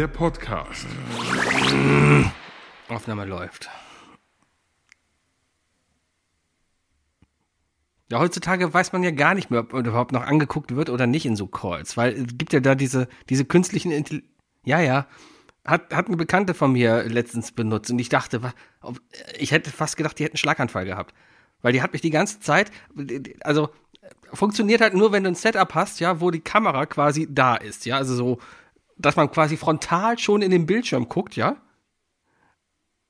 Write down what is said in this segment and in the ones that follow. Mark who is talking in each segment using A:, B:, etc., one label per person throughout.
A: der Podcast.
B: Aufnahme läuft. Ja, heutzutage weiß man ja gar nicht mehr, ob überhaupt noch angeguckt wird oder nicht in so Calls, weil es gibt ja da diese, diese künstlichen Intelligenz. Ja, ja. Hat, hat eine Bekannte von mir letztens benutzt und ich dachte, ich hätte fast gedacht, die hätten einen Schlaganfall gehabt. Weil die hat mich die ganze Zeit, also funktioniert halt nur, wenn du ein Setup hast, ja, wo die Kamera quasi da ist, ja, also so, dass man quasi frontal schon in den Bildschirm guckt, ja.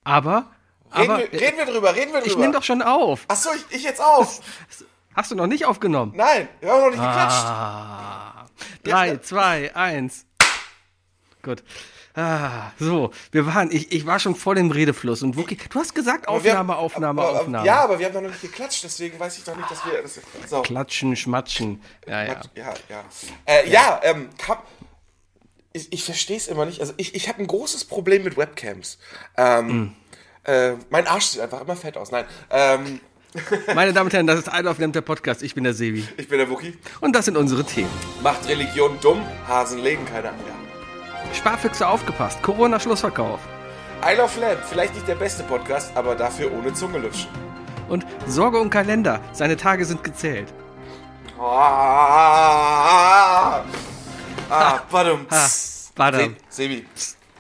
B: Aber,
C: Reden,
B: aber
C: wir, reden wir drüber, reden wir drüber.
B: ich nehme doch schon auf.
C: Achso, ich, ich jetzt auch.
B: Hast du noch nicht aufgenommen?
C: Nein, wir haben noch nicht geklatscht.
B: Ah. Drei, zwei, eins. Gut. Ah, so, wir waren, ich, ich war schon voll im Redefluss und Wookie, du hast gesagt Aufnahme,
C: haben-
B: Aufnahme,
C: aber, aber,
B: Aufnahme.
C: Ja, aber wir haben noch nicht geklatscht, deswegen weiß ich doch nicht, dass wir. Das, so.
B: Klatschen, schmatschen. Ja, ja.
C: Ja, ja. Äh, ja, ähm, Kap ich, ich verstehe es immer nicht. Also ich, ich habe ein großes Problem mit Webcams. Ähm,
B: Hm.
C: äh, mein Arsch sieht einfach immer fett aus. Nein. Ähm,
B: Meine Damen und Herren, das ist I Love Lamp, der Podcast. Ich bin der Sebi.
C: ich bin der Wookie.
B: Und das sind unsere Themen.
C: Macht Religion dumm, Hasen legen keine Angaben.
B: Sparfüchse aufgepasst, Corona-Schlussverkauf.
C: I Love Lamp, vielleicht nicht der beste Podcast, aber dafür ohne Zunge lutschen.
B: Und Sorge um Kalender, seine Tage sind gezählt.
C: Ah, ah, badum.
B: Ha, badum.
C: Se- Sebi,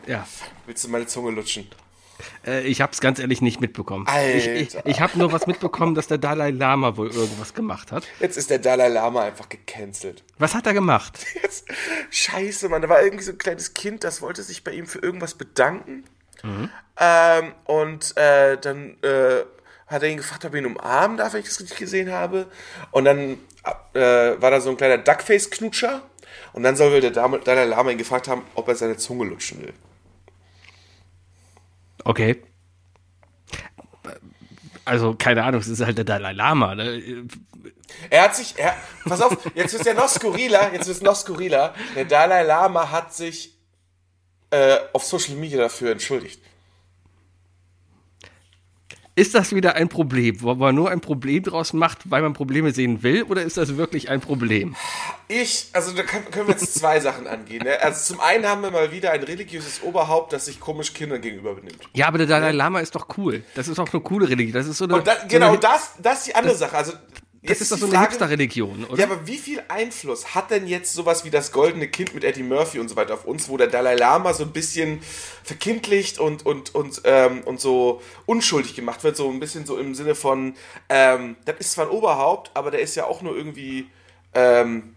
B: Ja,
C: willst du meine Zunge lutschen?
B: äh, ich hab's ganz ehrlich nicht mitbekommen.
C: Alter.
B: Ich, ich, ich habe nur was mitbekommen, dass der Dalai Lama wohl irgendwas gemacht hat.
C: Jetzt ist der Dalai Lama einfach gecancelt.
B: Was hat er gemacht?
C: Jetzt, scheiße, Mann, da war irgendwie so ein kleines Kind, das wollte sich bei ihm für irgendwas bedanken. Ähm, und äh, dann äh, hat er ihn gefragt, ob er ihn umarmen darf, wenn ich das richtig gesehen habe. Und dann äh, war da so ein kleiner Duckface-Knutscher. Und dann soll wohl der Dalai Lama ihn gefragt haben, ob er seine Zunge lutschen will.
B: Okay. Also, keine Ahnung, es ist halt der Dalai Lama. Ne?
C: Er hat sich, er, pass auf, jetzt ist der noch skurriler, jetzt ist noch skurriler. Der Dalai Lama hat sich äh, auf Social Media dafür entschuldigt.
B: Ist das wieder ein Problem, wo man nur ein Problem draus macht, weil man Probleme sehen will, oder ist das wirklich ein Problem?
C: Ich, also da können, wir jetzt zwei Sachen angehen. Ne? Also zum einen haben wir mal wieder ein religiöses Oberhaupt, das sich komisch Kindern gegenüber benimmt.
B: Ja, aber der Dalai Lama ist doch cool. Das ist auch eine coole Religion. Das ist so eine.
C: Und da,
B: so
C: genau
B: eine,
C: das, das ist die andere Sache. Also
B: Das
C: jetzt
B: ist doch so eine
C: Frage-
B: Hipster-Religion, oder?
C: Ja, aber wie viel Einfluss hat denn jetzt sowas wie das goldene Kind mit Eddie Murphy und so weiter auf uns, wo der Dalai Lama so ein bisschen verkindlicht und, und, und, ähm, und so unschuldig gemacht wird, so ein bisschen so im Sinne von, ähm, das ist zwar ein Oberhaupt, aber der ist ja auch nur irgendwie, ähm,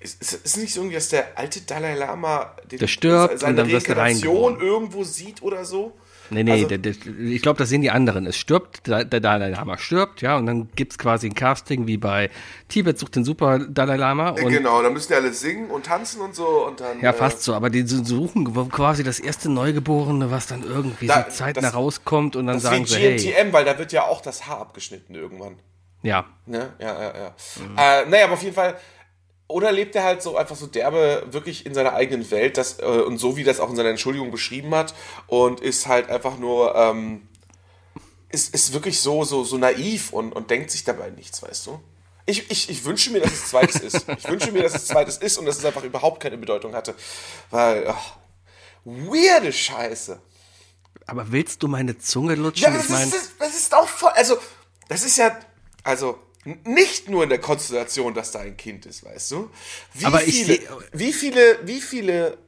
C: ist, ist ist nicht so irgendwie, dass der alte Dalai Lama den,
B: Der stirbt
C: seine
B: und dann
C: Reinkarnation irgendwo sieht oder so?
B: Nee, nee,
C: Also-
B: der, ich glaube, das sehen die anderen. Es stirbt, der, Dalai Lama stirbt, ja, und dann gibt's quasi ein Casting wie bei Tibet sucht den Super Dalai Lama. Und,
C: genau, da müssen die alle singen und tanzen und so und dann.
B: Ja,
C: äh,
B: fast so, aber die suchen quasi das erste Neugeborene, was dann irgendwie
C: Da-
B: so zeitnah
C: das-
B: rauskommt und dann
C: Das
B: sagen sie, hey,
C: GNTM, weil da wird ja auch das Haar abgeschnitten irgendwann.
B: ja,
C: Ne? Ja, ja, ja. Äh, naja, aber auf jeden Fall. Oder lebt er halt so einfach so derbe wirklich in seiner eigenen Welt das, äh, und so wie das auch in seiner Entschuldigung beschrieben hat und ist halt einfach nur, ähm, ist, ist wirklich so, so, so naiv und, und denkt sich dabei nichts, weißt du? Ich, ich, ich wünsche mir, dass es zweites ist. Ich wünsche mir, dass es zweites ist und dass es einfach überhaupt keine Bedeutung hatte. Weil, ach, weirde Scheiße.
B: aber willst du meine Zunge lutschen?
C: Ja, aber
B: ich
C: das,
B: meine,
C: ist, das ist auch voll. Also, das ist ja. Also, nicht nur in der Konstellation, dass da ein Kind ist, weißt du? Wie,
B: Aber ich
C: viele,
B: seh-
C: wie viele, wie viele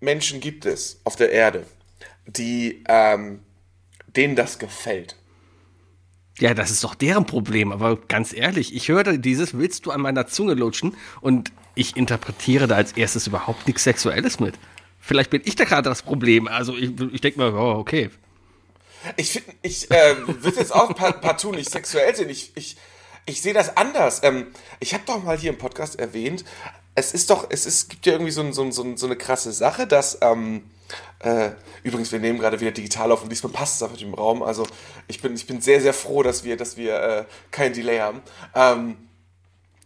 C: Menschen gibt es auf der Erde, die, ähm, denen das gefällt?
B: ja, das ist doch deren Problem, aber ganz ehrlich, ich höre dieses, willst du an meiner Zunge lutschen? Und ich interpretiere da als erstes überhaupt nichts Sexuelles mit. Vielleicht bin ich da gerade das Problem. Also ich, ich denke mir, oh, okay.
C: Ich finde, ich äh, würde jetzt auch par- partout nicht sexuell sehen. Ich, ich, ich sehe das anders. Ähm, ich habe doch mal hier im Podcast erwähnt, es ist doch, es ist, gibt ja irgendwie so, ein, so, ein, so, ein, so eine krasse Sache, dass, ähm, äh, übrigens, wir nehmen gerade wieder digital auf und diesmal passt es einfach im Raum. Also ich bin, ich bin sehr, sehr froh, dass wir, dass wir äh, kein Delay haben. Ähm,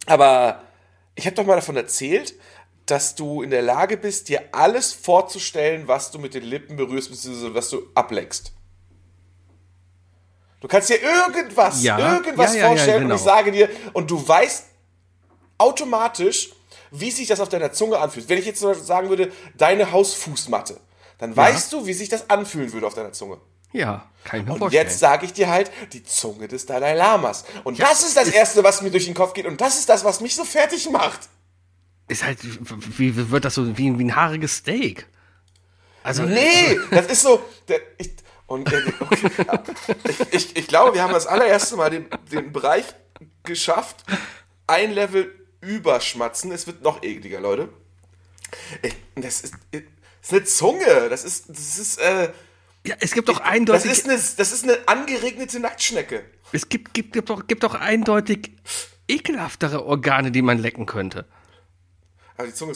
C: aber ich habe doch mal davon erzählt, dass du in der Lage bist, dir alles vorzustellen, was du mit den Lippen berührst, beziehungsweise was du ableckst. Du kannst dir irgendwas,
B: Ja,
C: irgendwas
B: ja, ja,
C: vorstellen
B: genau.
C: und ich sage dir, und du weißt automatisch, wie sich das auf deiner Zunge anfühlt. Wenn ich jetzt zum Beispiel sagen würde, deine Hausfußmatte, dann weißt du, wie sich das anfühlen würde auf deiner Zunge.
B: Ja, ich mir
C: Und
B: vorstellen.
C: jetzt sage ich dir halt die Zunge des Dalai Lamas. Und das ist das Erste, was mir durch den Kopf geht. Und das ist das, was mich so fertig macht.
B: ist halt, wie, wie wird das so, wie, wie ein haariges Steak? Also,
C: Nee, das ist so. Der, ich, und äh, okay, ich, ich, ich glaube, wir haben das allererste Mal den, den Bereich geschafft, ein Level überschmatzen. Es wird noch ekliger, Leute. Ich, das ist, das ist eine Zunge. Das ist, das ist, äh,
B: ja, es gibt doch
C: das
B: eindeutig,
C: ist eine, das ist eine angeregnete Nacktschnecke.
B: es gibt, gibt, gibt, doch, gibt doch eindeutig ekelhaftere Organe, die man lecken könnte.
C: Aber die Zunge ist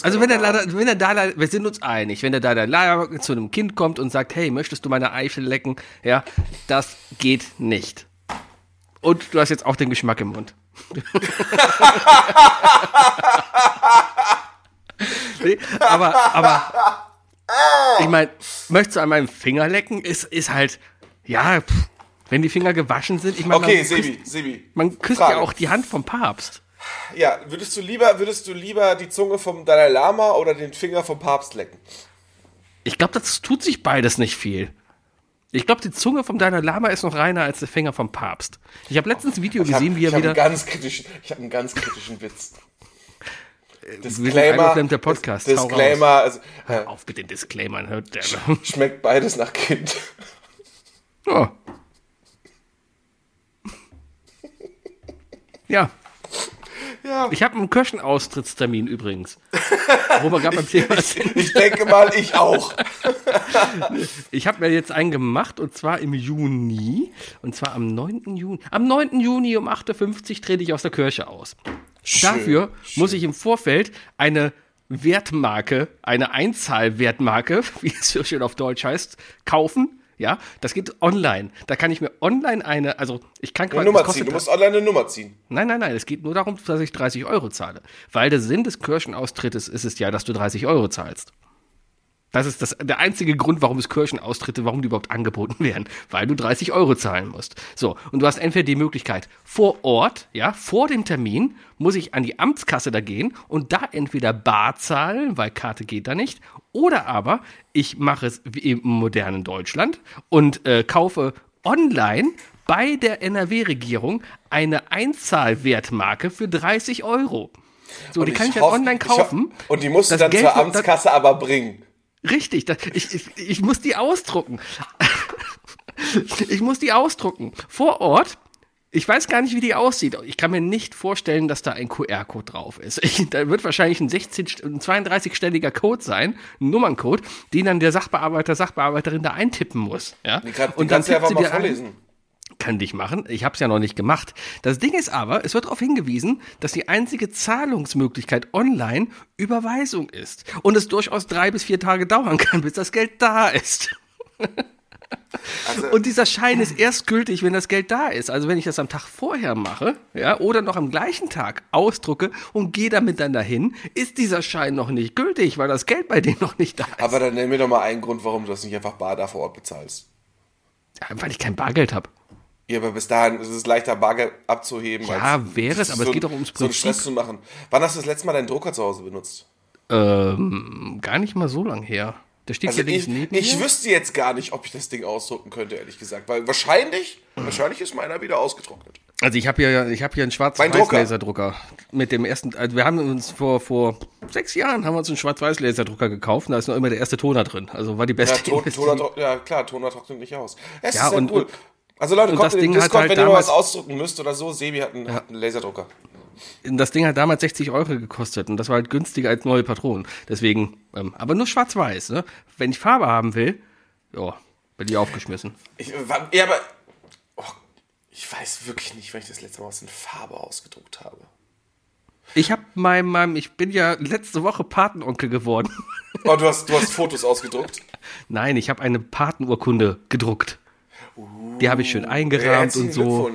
B: Also wenn der, Dalai- wenn der Dalai, wir sind uns einig, wenn der Dalai Lama zu einem Kind kommt und sagt, hey, möchtest du meine Eichel lecken? Ja, das geht nicht. Und du hast jetzt auch den Geschmack im Mund. nee, aber, aber, ich meine, möchtest du an meinem Finger lecken? Ist, ist halt, ja, pff, wenn die Finger gewaschen sind, ich meine,
C: Okay,
B: man,
C: Sebi,
B: küsst,
C: Sebi.
B: man küsst
C: Frage.
B: ja auch die Hand vom Papst.
C: Ja, würdest du lieber, würdest du lieber die Zunge vom Dalai Lama oder den Finger vom Papst lecken?
B: Ich glaube, das tut sich beides nicht viel. Ich glaube, die Zunge vom Dalai Lama ist noch reiner als der Finger vom Papst. Ich habe letztens ein Video
C: Ich hab-
B: gesehen, wie
C: ich
B: er
C: hab
B: wieder.
C: Ganz kritischen, ich habe einen ganz kritischen Witz.
B: Sind eingeklemmt, der Podcast.
C: Disclaimer, also, äh,
B: Auf mit den Disclaimern, hört der.
C: schmeckt beides nach Kind.
B: Oh. Ja,
C: Ja,
B: ich habe einen Kirchenaustrittstermin übrigens. Wo wir gerade beim Thema sind.
C: ich denke mal, ich auch.
B: Ich habe mir jetzt einen gemacht und zwar im Juni. Und zwar am 9. Juni. Am 9. Juni um 8.50 Uhr trete ich aus der Kirche aus. Dafür muss ich im Vorfeld eine Wertmarke, eine Einzahlwertmarke, wie es so schön auf Deutsch heißt, kaufen. Ja, das geht online. Da kann ich mir online eine, also ich kann
C: Eine
B: quasi.
C: Nummer
B: das kostet
C: ziehen. Du musst online eine Nummer ziehen.
B: Nein, nein, nein, es geht nur darum, dass ich 30 Euro zahle. Weil der Sinn des Kirchenaustrittes ist es ja, dass du 30 Euro zahlst. Das ist das, der einzige Grund, warum es Kirchenaustritte, warum die überhaupt angeboten werden. Weil du 30 Euro zahlen musst. So, und du hast entweder die Möglichkeit, vor Ort, ja, vor dem Termin, muss ich an die Amtskasse da gehen und da entweder bar zahlen, weil Karte geht da nicht, oder aber ich mache es wie im modernen Deutschland und äh, kaufe online bei der NRW-Regierung eine Einzahlwertmarke für 30 Euro. So, die kann ich dann
C: hoff-
B: online
C: ich
B: kaufen.
C: und die musst du dann
B: Geld
C: zur Amtskasse aber bringen.
B: Richtig, das, ich, ich, ich muss die ausdrucken. ich muss die ausdrucken. Vor Ort. Ich weiß gar nicht, wie die aussieht. Ich kann mir nicht vorstellen, dass da ein QR-Code drauf ist. Ich, da wird wahrscheinlich ein 16, ein 32-stelliger Code sein, ein Nummerncode, den dann der Sachbearbeiter, Sachbearbeiterin da eintippen muss. Ja?
C: Die, kann, die
B: Und dann
C: kannst du einfach
B: sie
C: mal
B: dir ein- kann dich machen. Ich habe es ja noch nicht gemacht. Das Ding ist aber, es wird darauf hingewiesen, dass die einzige Zahlungsmöglichkeit online Überweisung ist. Und es durchaus drei bis vier Tage dauern kann, bis das Geld da ist.
C: Also,
B: Und dieser Schein ist erst gültig, wenn das Geld da ist. Also wenn ich das am Tag vorher mache, ja, oder noch am gleichen Tag ausdrucke und gehe damit dann dahin, ist dieser Schein noch nicht gültig, weil das Geld bei denen noch nicht da ist.
C: aber dann nenn mir doch mal einen Grund, warum du das nicht einfach bar da vor Ort bezahlst.
B: Ja, weil ich kein Bargeld habe.
C: Ja, aber bis dahin ist es leichter, Bargeld abzuheben.
B: Ja, wäre es, aber es geht doch ums
C: So einen
B: Prinzip.
C: Stress zu machen. Wann hast du das letzte Mal deinen Drucker zu Hause benutzt?
B: Ähm, gar nicht mal so lang her. Der steht
C: Also
B: hier links
C: ich,
B: neben
C: ich
B: mir.
C: wüsste jetzt gar nicht, ob ich das Ding ausdrucken könnte, ehrlich gesagt. Weil wahrscheinlich, wahrscheinlich ist meiner wieder ausgetrocknet.
B: Also ich habe hier, ich habe hier einen. Schwarz-Weiß-Laserdrucker mit dem ersten. Also wir haben uns vor vor sechs Jahren haben wir uns einen Schwarz-Weiß-Laserdrucker gekauft. Und da ist noch immer der erste Toner drin. Also war die
C: Ja,
B: beste.
C: Ton,
B: Investition.
C: Toner, ja klar, Toner trocknet nicht aus. Es
B: Ja,
C: ist sehr
B: und-
C: cool.
B: und-
C: also Leute,
B: und
C: kommt
B: das
C: in den
B: Ding
C: Discord,
B: halt
C: wenn ihr noch was ausdrucken müsst oder so. Sebi hat einen, hat einen Laserdrucker.
B: das Ding hat damals 60 Euro gekostet und das war halt günstiger als neue Patronen. Deswegen, ähm, aber nur Schwarz-Weiß. Ne? Wenn ich Farbe haben will, ja, bin ich aufgeschmissen.
C: Ich, ja, aber oh, ich weiß wirklich nicht, wann ich das letzte Mal was in Farbe ausgedruckt habe.
B: Ich habe meinem, meinem, ich bin ja letzte Woche Patenonkel geworden.
C: Oh, du hast, du hast Fotos ausgedruckt.
B: Nein, ich habe eine Patenurkunde gedruckt. Die habe ich schön eingerahmt
C: Herzlichen
B: und so.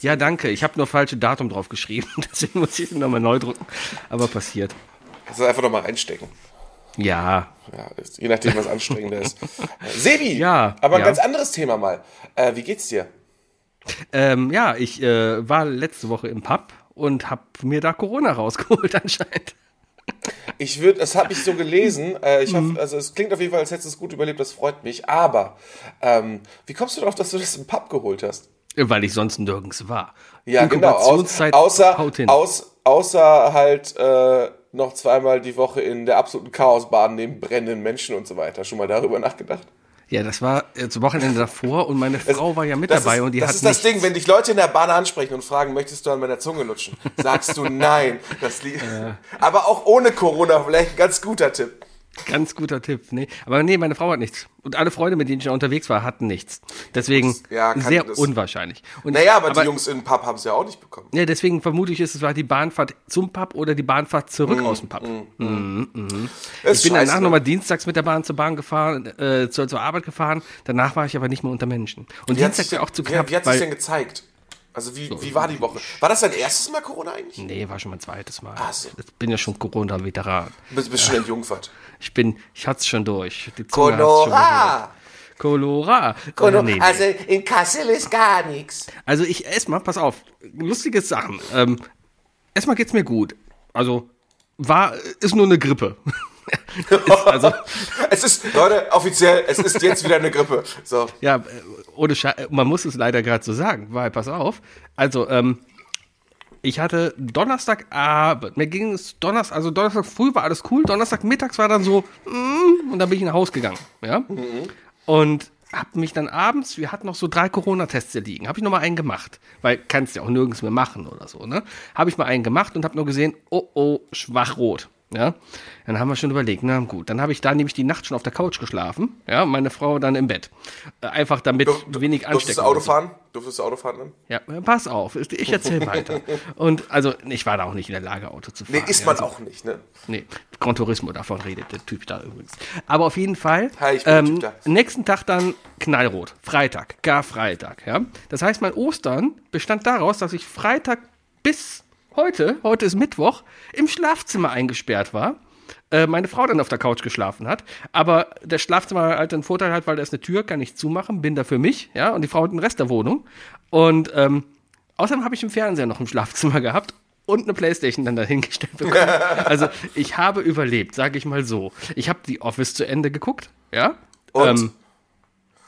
B: Ja, danke. Ich habe nur falsche Datum drauf geschrieben. Deswegen muss ich sie nochmal neu drucken. Aber passiert.
C: Kannst du einfach nochmal reinstecken.
B: Ja.
C: Ja, je nachdem, was anstrengender ist. Sebi,
B: Ja,
C: aber ein
B: ja.
C: ganz anderes Thema mal. Äh, wie geht's dir?
B: Ähm, ja, ich äh, war letzte Woche im Pub und habe mir da Corona rausgeholt anscheinend.
C: Ich würde, das habe ich so gelesen. Äh, ich hoffe, also es klingt auf jeden Fall, als hättest du es gut überlebt, das freut mich. Aber ähm, wie kommst du darauf, dass du das im Pub geholt hast?
B: Weil ich sonst nirgends war.
C: Ja, genau. Aus, außer, aus, außer halt äh, noch zweimal die Woche in der absoluten Chaosbahn neben brennenden Menschen und so weiter. Schon mal darüber nachgedacht?
B: Ja, das war das Wochenende davor und meine Frau war ja mit
C: Das
B: dabei
C: ist,
B: und die
C: das
B: hat
C: ist das
B: nichts.
C: Ding, wenn dich Leute in der Bahn ansprechen und fragen, möchtest du an meiner Zunge lutschen? Sagst du nein. Das li- Aber auch ohne Corona vielleicht ein ganz guter Tipp.
B: Ganz guter Tipp. Nee, aber nee, meine Frau hat nichts. Und alle Freunde, mit denen ich unterwegs war, hatten nichts. Deswegen
C: Ja,
B: sehr
C: das-
B: unwahrscheinlich. Und
C: Naja, aber, die Jungs im Pub haben es ja auch nicht bekommen.
B: Ja, deswegen vermute ich, es war die Bahnfahrt zum Pub oder die Bahnfahrt zurück aus dem Pub.
C: Das
B: Ich bin danach nochmal dienstags mit der Bahn zur Bahn gefahren, äh, zur, zur Arbeit gefahren. Danach war ich aber nicht mehr unter Menschen. Und
C: Wie
B: dienstags wäre auch zu knapp,
C: wie hat sich denn gezeigt? Also wie, wie war die Woche? War das dein erstes Mal Corona eigentlich?
B: Nee, war schon mein zweites Mal.
C: Ach so.
B: Ich bin ja schon Corona-Veteran.
C: Du bist, bist schon entjungfert.
B: Ich bin, ich hatte es schon durch. Die Zunge hat's schon
C: Colora!
B: durch. Colora.
C: Colora.
B: Äh, nee, nee.
C: Also in Kassel ist gar nichts.
B: Also ich erstmal, pass auf, lustige Sachen. Ähm, erstmal geht's mir gut. Also war, ist nur eine Grippe. ist also,
C: Es ist, Leute, offiziell, es ist jetzt wieder eine Grippe. So.
B: ja, äh, ohne Sche man muss es leider gerade so sagen, weil, pass auf. Also, ähm, ich hatte Donnerstagabend, mir ging es Donnerstag, also Donnerstag früh war alles cool, Donnerstag mittags war dann so, mm, und dann bin ich nach Hause gegangen, ja. Und hab mich dann abends, wir hatten noch so drei Corona-Tests hier liegen, habe ich noch mal einen gemacht, weil kannst ja auch nirgends mehr machen oder so, ne? Habe ich mal einen gemacht und habe nur gesehen, oh oh, schwach-rot. Ja, dann haben wir schon überlegt, na gut, dann habe ich da nämlich die Nacht schon auf der Couch geschlafen, ja, meine Frau dann im Bett. Äh, Einfach damit
C: Du, du,
B: wenig
C: durftest
B: anstecken.
C: du Auto fahren? Durftest du Auto fahren dann?
B: Ja, pass auf, ich erzähle weiter. Und also, ich war da auch nicht in der Lage, Auto zu fahren.
C: Nee, ist
B: ja,
C: man
B: also,
C: auch nicht, ne?
B: Nee, Gran Turismo, davon redet der Typ da übrigens. Aber auf jeden Fall,
C: Hi, ich bin der
B: ähm, nächsten Tag dann knallrot, Freitag, gar Freitag, ja. Das heißt, mein Ostern bestand daraus, dass ich Freitag bis heute, heute ist Mittwoch, im Schlafzimmer eingesperrt war. Äh, meine Frau dann auf der Couch geschlafen hat, aber das Schlafzimmer hat halt den Vorteil hat, weil da ist eine Tür, kann ich zumachen, bin da für mich, ja, und die Frau hat den Rest der Wohnung. Und ähm, außerdem habe ich im Fernseher noch im Schlafzimmer gehabt und eine Playstation dann dahingestellt bekommen. also ich habe überlebt, sage ich mal so. Ich habe die Office zu Ende geguckt, ja.
C: Und?
B: Ähm,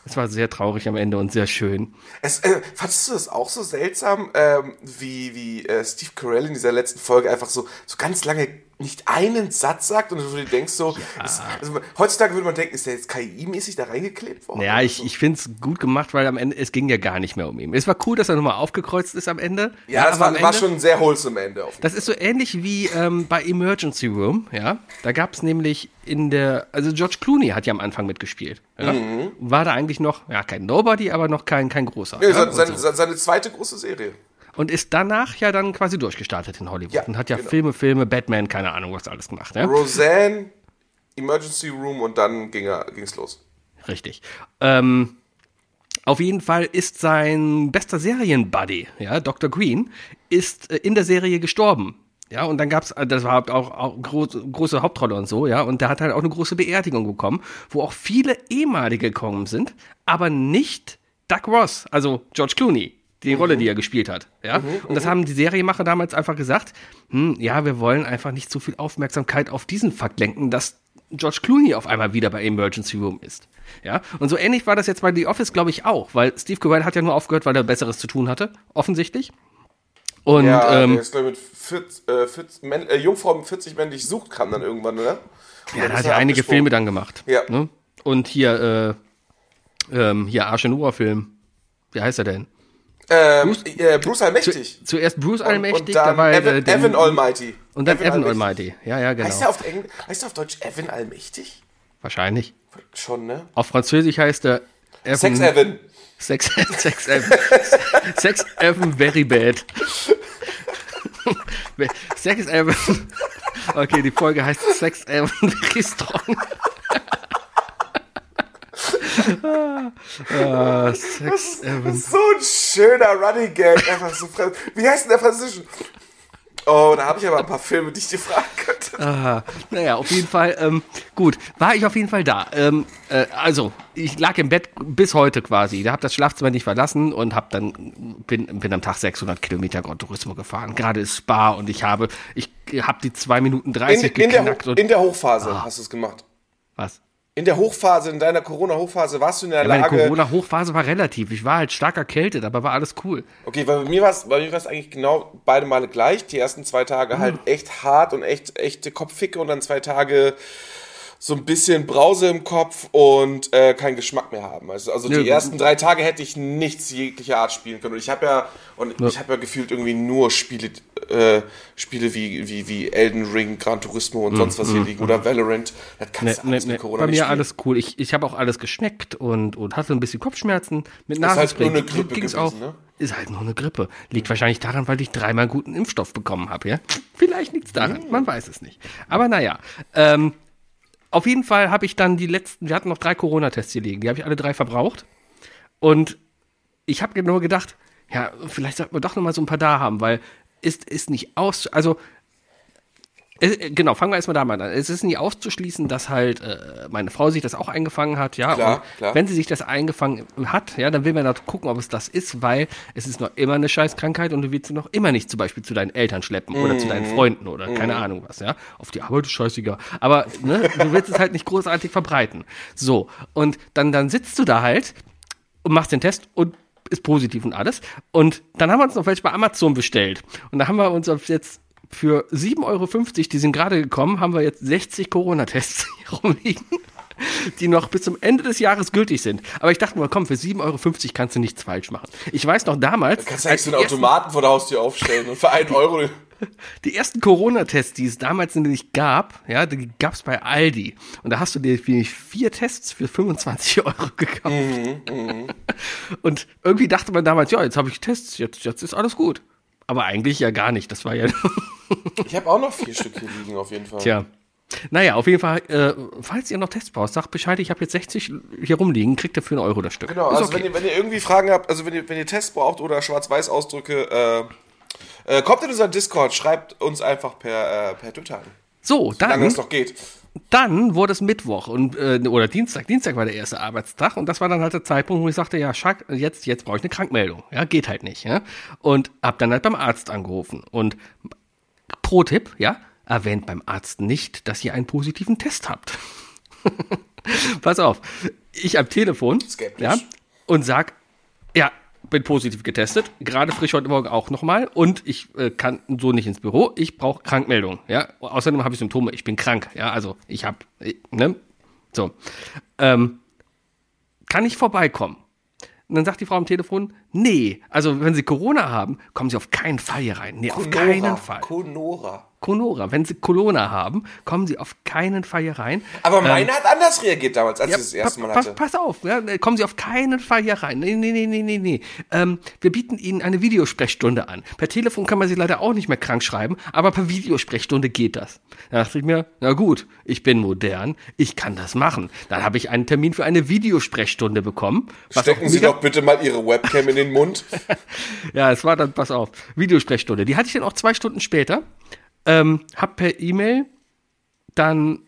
B: es war sehr traurig am Ende und sehr schön.
C: Es, äh, fandest du das auch so seltsam, ähm, wie, wie äh, Steve Carell in dieser letzten Folge einfach so, so ganz lange nicht einen Satz sagt und du denkst so, ist, also, heutzutage würde man denken, ist der jetzt KI-mäßig da reingeklebt worden?
B: Ja, ich, ich finde es gut gemacht, weil am Ende, es ging ja gar nicht mehr um ihn. Es war cool, dass er nochmal aufgekreuzt ist am Ende.
C: ja, das
B: aber am
C: war, war
B: Ende-
C: schon ein sehr wholesome Ende. Auf
B: Das ist so ähnlich wie ähm, bei Emergency Room, ja. Da gab es nämlich in der, also George Clooney hat ja am Anfang mitgespielt. Ja? War da eigentlich noch, ja, kein Nobody, aber noch kein, kein großer.
C: ja,
B: ja?
C: seine,
B: und,
C: seine,
B: so.
C: seine zweite große Serie.
B: Und ist danach ja dann quasi durchgestartet in Hollywood
C: Ja,
B: und hat ja
C: genau.
B: Filme, Filme, Batman, keine Ahnung, was alles gemacht. Ja?
C: Roseanne, Emergency Room und dann ging er, ging's los.
B: Richtig. Ähm, auf jeden Fall ist sein bester Serienbuddy, ja, Dr. Green, ist äh, in der Serie gestorben. Ja, und dann gab's, äh, das war auch, auch groß, große Hauptrolle und so, ja, und der hat halt auch eine große Beerdigung bekommen, wo auch viele ehemalige gekommen sind, aber nicht Doug Ross, also George Clooney, die Rolle, die er gespielt hat, ja. und das haben die Serienmacher damals einfach gesagt, hm, ja, wir wollen einfach nicht zu viel Aufmerksamkeit auf diesen Fakt lenken, dass George Clooney auf einmal wieder bei Emergency Room ist. Ja, und so ähnlich war das jetzt bei The Office, glaube ich, auch, weil Steve Carell hat ja nur aufgehört, weil er Besseres zu tun hatte, offensichtlich. Und
C: Ja,
B: ähm,
C: der ist, glaube ich, mit 40, äh, 40, Männ- äh, Jungfrau mit 40 männlich sucht, kam dann irgendwann, oder? Und
B: ja,
C: dann
B: da hat
C: er
B: einige. Filme dann gemacht.
C: Ja.
B: Ne? Und hier, äh, ähm, hier Arsch in Ohr-Film. Wie heißt er denn?
C: Ähm, äh, Bruce Allmächtig.
B: Zuerst Bruce Allmächtig,
C: und dann
B: dabei
C: Evan,
B: äh, den-
C: Evan Almighty.
B: und dann Evan Almighty. Ja, ja, genau.
C: Heißt er auf, Engl heißt er auf Deutsch Evan Allmächtig?
B: Wahrscheinlich.
C: Schon, ne?
B: Auf Französisch heißt er Evan,
C: Sex Evan.
B: Sex, Sex Evan. Sex Evan very bad. Sex Evan. Okay, die Folge heißt Sex Evan very strong. Ah, Sex Evan.
C: So ein schöner Running Gag. Einfach so Fran- Wie heißt denn der Französische? Oh, da habe ich aber ein paar Filme, die ich dir fragen könnte.
B: Ah, naja, auf jeden Fall, ähm, gut, war ich auf jeden Fall da. Ähm, äh, also, ich lag im Bett bis heute quasi. Da habe das Schlafzimmer nicht verlassen und hab dann bin, bin am Tag 600 Kilometer Gran Turismo gefahren. Gerade ist Spa und ich habe, ich habe die 2 Minuten 30
C: In, in, der,
B: geknackt. Und,
C: in der Hochphase hast du es gemacht.
B: was?
C: In der Hochphase, in deiner Corona-Hochphase warst du in der
B: Ja, meine
C: Lage.
B: Corona-Hochphase war relativ. Ich war halt stark erkältet, aber war alles cool.
C: Okay, weil bei mir war es bei mir war's eigentlich genau beide Male gleich. Die ersten zwei Tage halt echt hart und echt echte Kopfficke und dann zwei Tage so ein bisschen Brause im Kopf und äh, keinen Geschmack mehr haben. Also, also die ersten drei Tage hätte ich nichts jeglicher Art spielen können. Und ich habe ja und ich habe ja gefühlt irgendwie nur Spiele, äh, Spiele wie, wie, wie Elden Ring, Gran Turismo und sonst was hier liegen oder Valorant. Das kannst du
B: Nee,
C: alles
B: nee,
C: mit. Corona
B: Bei
C: nicht
B: mir
C: spielen.
B: alles cool. Ich, ich habe auch alles geschmeckt und, und hatte ein bisschen Kopfschmerzen. Mit
C: Ist halt
B: Nasenspray
C: nur eine Grippe
B: ging's
C: gewesen,
B: auch.
C: ne?
B: Ist halt nur eine Grippe. Liegt wahrscheinlich daran, weil ich dreimal guten Impfstoff bekommen habe, ja? Vielleicht liegt's daran,
C: Hm.
B: man weiß es nicht. Aber naja, ähm, auf jeden Fall habe ich dann die letzten, wir hatten noch drei Corona-Tests hier liegen, die habe ich alle drei verbraucht. Und ich habe nur gedacht, ja, vielleicht sollten wir doch noch mal so ein paar da haben, weil ist, ist nicht aus, also Genau, fangen wir erstmal damit an. Es ist nicht auszuschließen, dass halt äh, meine Frau sich das auch eingefangen hat, ja.
C: Klar,
B: und
C: klar.
B: wenn sie sich das eingefangen hat, ja, dann will man da gucken, ob es das ist, weil es ist noch immer eine Scheißkrankheit und du willst sie noch immer nicht zum Beispiel zu deinen Eltern schleppen oder zu
C: Mhm.
B: deinen Freunden oder keine Ahnung was, ja. Auf die Arbeit ist scheißegal. Aber ne, du willst es halt nicht großartig verbreiten. So, und dann, dann sitzt du da halt und machst den Test und ist positiv und alles. Und dann haben wir uns noch welche bei Amazon bestellt. Und da haben wir uns auf jetzt für 7,50 Euro, die sind gerade gekommen, haben wir jetzt 60 Corona-Tests hier rumliegen, die noch bis zum Ende des Jahres gültig sind. Aber ich dachte mir, komm, für 7,50 Euro kannst du nichts falsch machen. Ich weiß noch damals,
C: Kannst du eigentlich so einen Automaten vor der Haustür aufstellen und für einen Euro.
B: die ersten Corona-Tests, die es damals nämlich gab, ja, die gab es bei Aldi. Und da hast du dir vier Tests für 25 Euro gekauft. Und irgendwie dachte man damals, ja, jetzt habe ich Tests, jetzt, jetzt ist alles gut. Aber eigentlich ja gar nicht. Das war ja.
C: Ich habe auch noch vier Stück hier liegen, auf jeden Fall.
B: Tja. Naja, auf jeden Fall, äh, falls ihr noch Tests braucht, sagt Bescheid, ich habe jetzt 60 hier rumliegen, kriegt ihr für einen Euro das Stück.
C: Genau,
B: Ist
C: also
B: okay.
C: wenn, ihr, wenn ihr irgendwie Fragen habt, also wenn ihr, wenn ihr Tests braucht oder Schwarz-Weiß-Ausdrücke, äh, äh, kommt in unseren Discord, schreibt uns einfach per, äh, per Twitter an.
B: so,
C: Solange
B: dann,
C: das noch geht.
B: dann wurde es Mittwoch und äh, oder Dienstag. Dienstag war der erste Arbeitstag und das war dann halt der Zeitpunkt, wo ich sagte, ja, Schack, jetzt jetzt brauche ich eine Krankmeldung. Ja, geht halt nicht, ja? Und hab dann halt beim Arzt angerufen und pro Tipp, ja, erwähnt beim Arzt nicht, dass ihr einen positiven Test habt. Pass auf, ich am Telefon,
C: Skeptisch.
B: ja, und sag, ja, bin positiv getestet, gerade frisch heute Morgen auch nochmal und ich äh, kann so nicht ins Büro, ich brauche Krankmeldung, ja. Außerdem habe ich Symptome, ich bin krank, ja, also ich habe, ne, so, ähm, kann ich vorbeikommen? Und dann sagt die Frau am Telefon, nee, also wenn Sie Corona haben, kommen Sie auf keinen Fall hier rein. Nee, auf keinen Fall.
C: Conora.
B: Corona, wenn Sie Corona haben, kommen Sie auf keinen Fall hier rein.
C: Aber meine hat anders reagiert damals, als
B: Ja,
C: ich das erste Mal hatte.
B: Pass, pass auf, ja, kommen Sie auf keinen Fall hier rein. Nee, nee, nee, nee, nee, nee. Ähm, wir bieten Ihnen eine Videosprechstunde an. Per Telefon kann man Sie leider auch nicht mehr krank schreiben, aber per Videosprechstunde geht das. Da dachte ich mir, na gut, ich bin modern, ich kann das machen. Dann habe ich einen Termin für eine Videosprechstunde bekommen.
C: Stecken Sie doch bitte mal Ihre Webcam in den Mund.
B: Ja, es war dann, pass auf, Videosprechstunde. Die hatte ich dann auch zwei Stunden später. Ähm, hab per E-Mail dann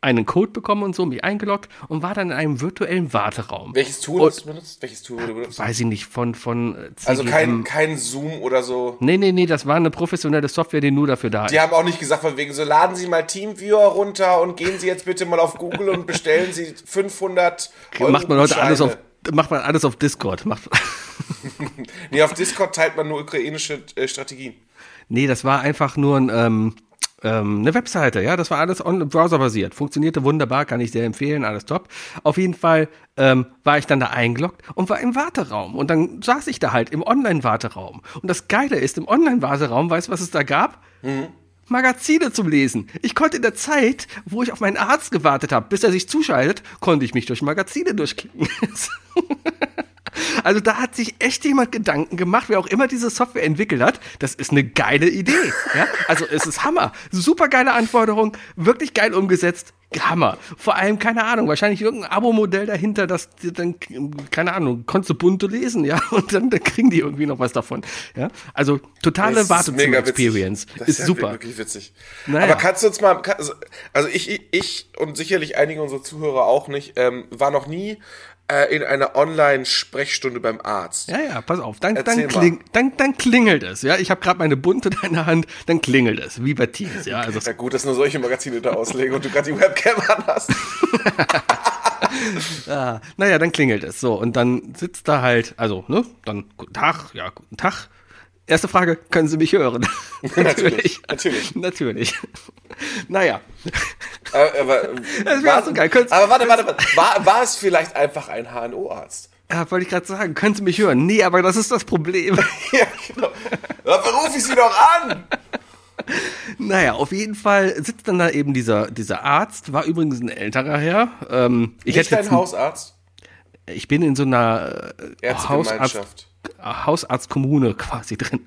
B: einen Code bekommen und so, mich eingeloggt und war dann in einem virtuellen Warteraum.
C: Welches Tool hast du benutzt? Welches Tool wurde benutzt?
B: Weiß ich nicht, von, von äh,
C: Also
B: CGM.
C: kein, kein Zoom oder so.
B: Nee, nee, nee, das war eine professionelle Software, die nur dafür da ist.
C: Die haben auch nicht gesagt, von wegen so, laden Sie mal Teamviewer runter und gehen Sie jetzt bitte mal auf Google und bestellen Sie 500 Euro
B: macht man heute alles auf. Macht man alles auf Discord. Macht,
C: Nee, auf Discord teilt man nur ukrainische äh, Strategien.
B: nee, das war einfach nur ein, ähm, ähm, eine Webseite, ja, das war alles on browserbasiert. Funktionierte wunderbar, kann ich sehr empfehlen, alles top. Auf jeden Fall ähm, war ich dann da eingeloggt und war im Warteraum. Und dann saß ich da halt im Online-Warteraum. Und das Geile ist, im Online-Warteraum, weißt du, was es da gab? Magazine zum Lesen. Ich konnte in der Zeit, wo ich auf meinen Arzt gewartet habe, bis er sich zuschaltet, konnte ich mich durch Magazine durchklicken. Also da hat sich echt jemand Gedanken gemacht, wer auch immer diese Software entwickelt hat. Das ist eine geile Idee. Ja? Also es ist Hammer. Super geile Anforderung, wirklich geil umgesetzt. Hammer. Vor allem, keine Ahnung, wahrscheinlich irgendein Abo-Modell dahinter, das dann, keine Ahnung, konntest du bunte lesen, ja, und dann, dann kriegen die irgendwie noch was davon. Ja, also totale
C: ist
B: Wartezimmer-Experience.
C: Das
B: Ist
C: ja
B: super.
C: Wirklich witzig.
B: Naja.
C: Aber kannst du uns mal, also- ich, ich- ich und sicherlich einige unserer Zuhörer auch nicht, ähm, war noch nie äh, in einer Online-Sprechstunde beim Arzt.
B: Ja, ja, pass auf, dann,
C: Erzähl
B: dann, kling, dann, dann klingelt es, ja. Ich habe gerade meine bunte in der Hand, dann klingelt es, wie bei Teams, ja. Also
C: Ja gut, dass nur solche Magazine da auslegen und du gerade die Webcam an hast.
B: Ah, naja, dann klingelt es. So, und dann sitzt da halt, also, ne, dann guten Tag, ja, guten Tag. Erste Frage, können Sie mich hören?
C: Natürlich, natürlich.
B: Natürlich. Naja,
C: Äh, aber,
B: Das wär
C: war,
B: so geil. Könnt's-
C: aber warte, warte, warte. War, war es vielleicht einfach ein HNO-Arzt?
B: ja, wollte ich gerade sagen, können Sie mich hören? Nee, aber das ist das Problem.
C: ja, genau. Dafür rufe ich sie doch an!
B: naja, auf jeden Fall sitzt dann da eben dieser, dieser Arzt, war übrigens ein älterer Herr. Ähm, ich,
C: Nicht
B: hätte
C: dein Hausarzt?
B: Ich bin in so einer äh, Hausarzt,
C: Ärztegemeinschaft.
B: Hausarztkommune quasi drin.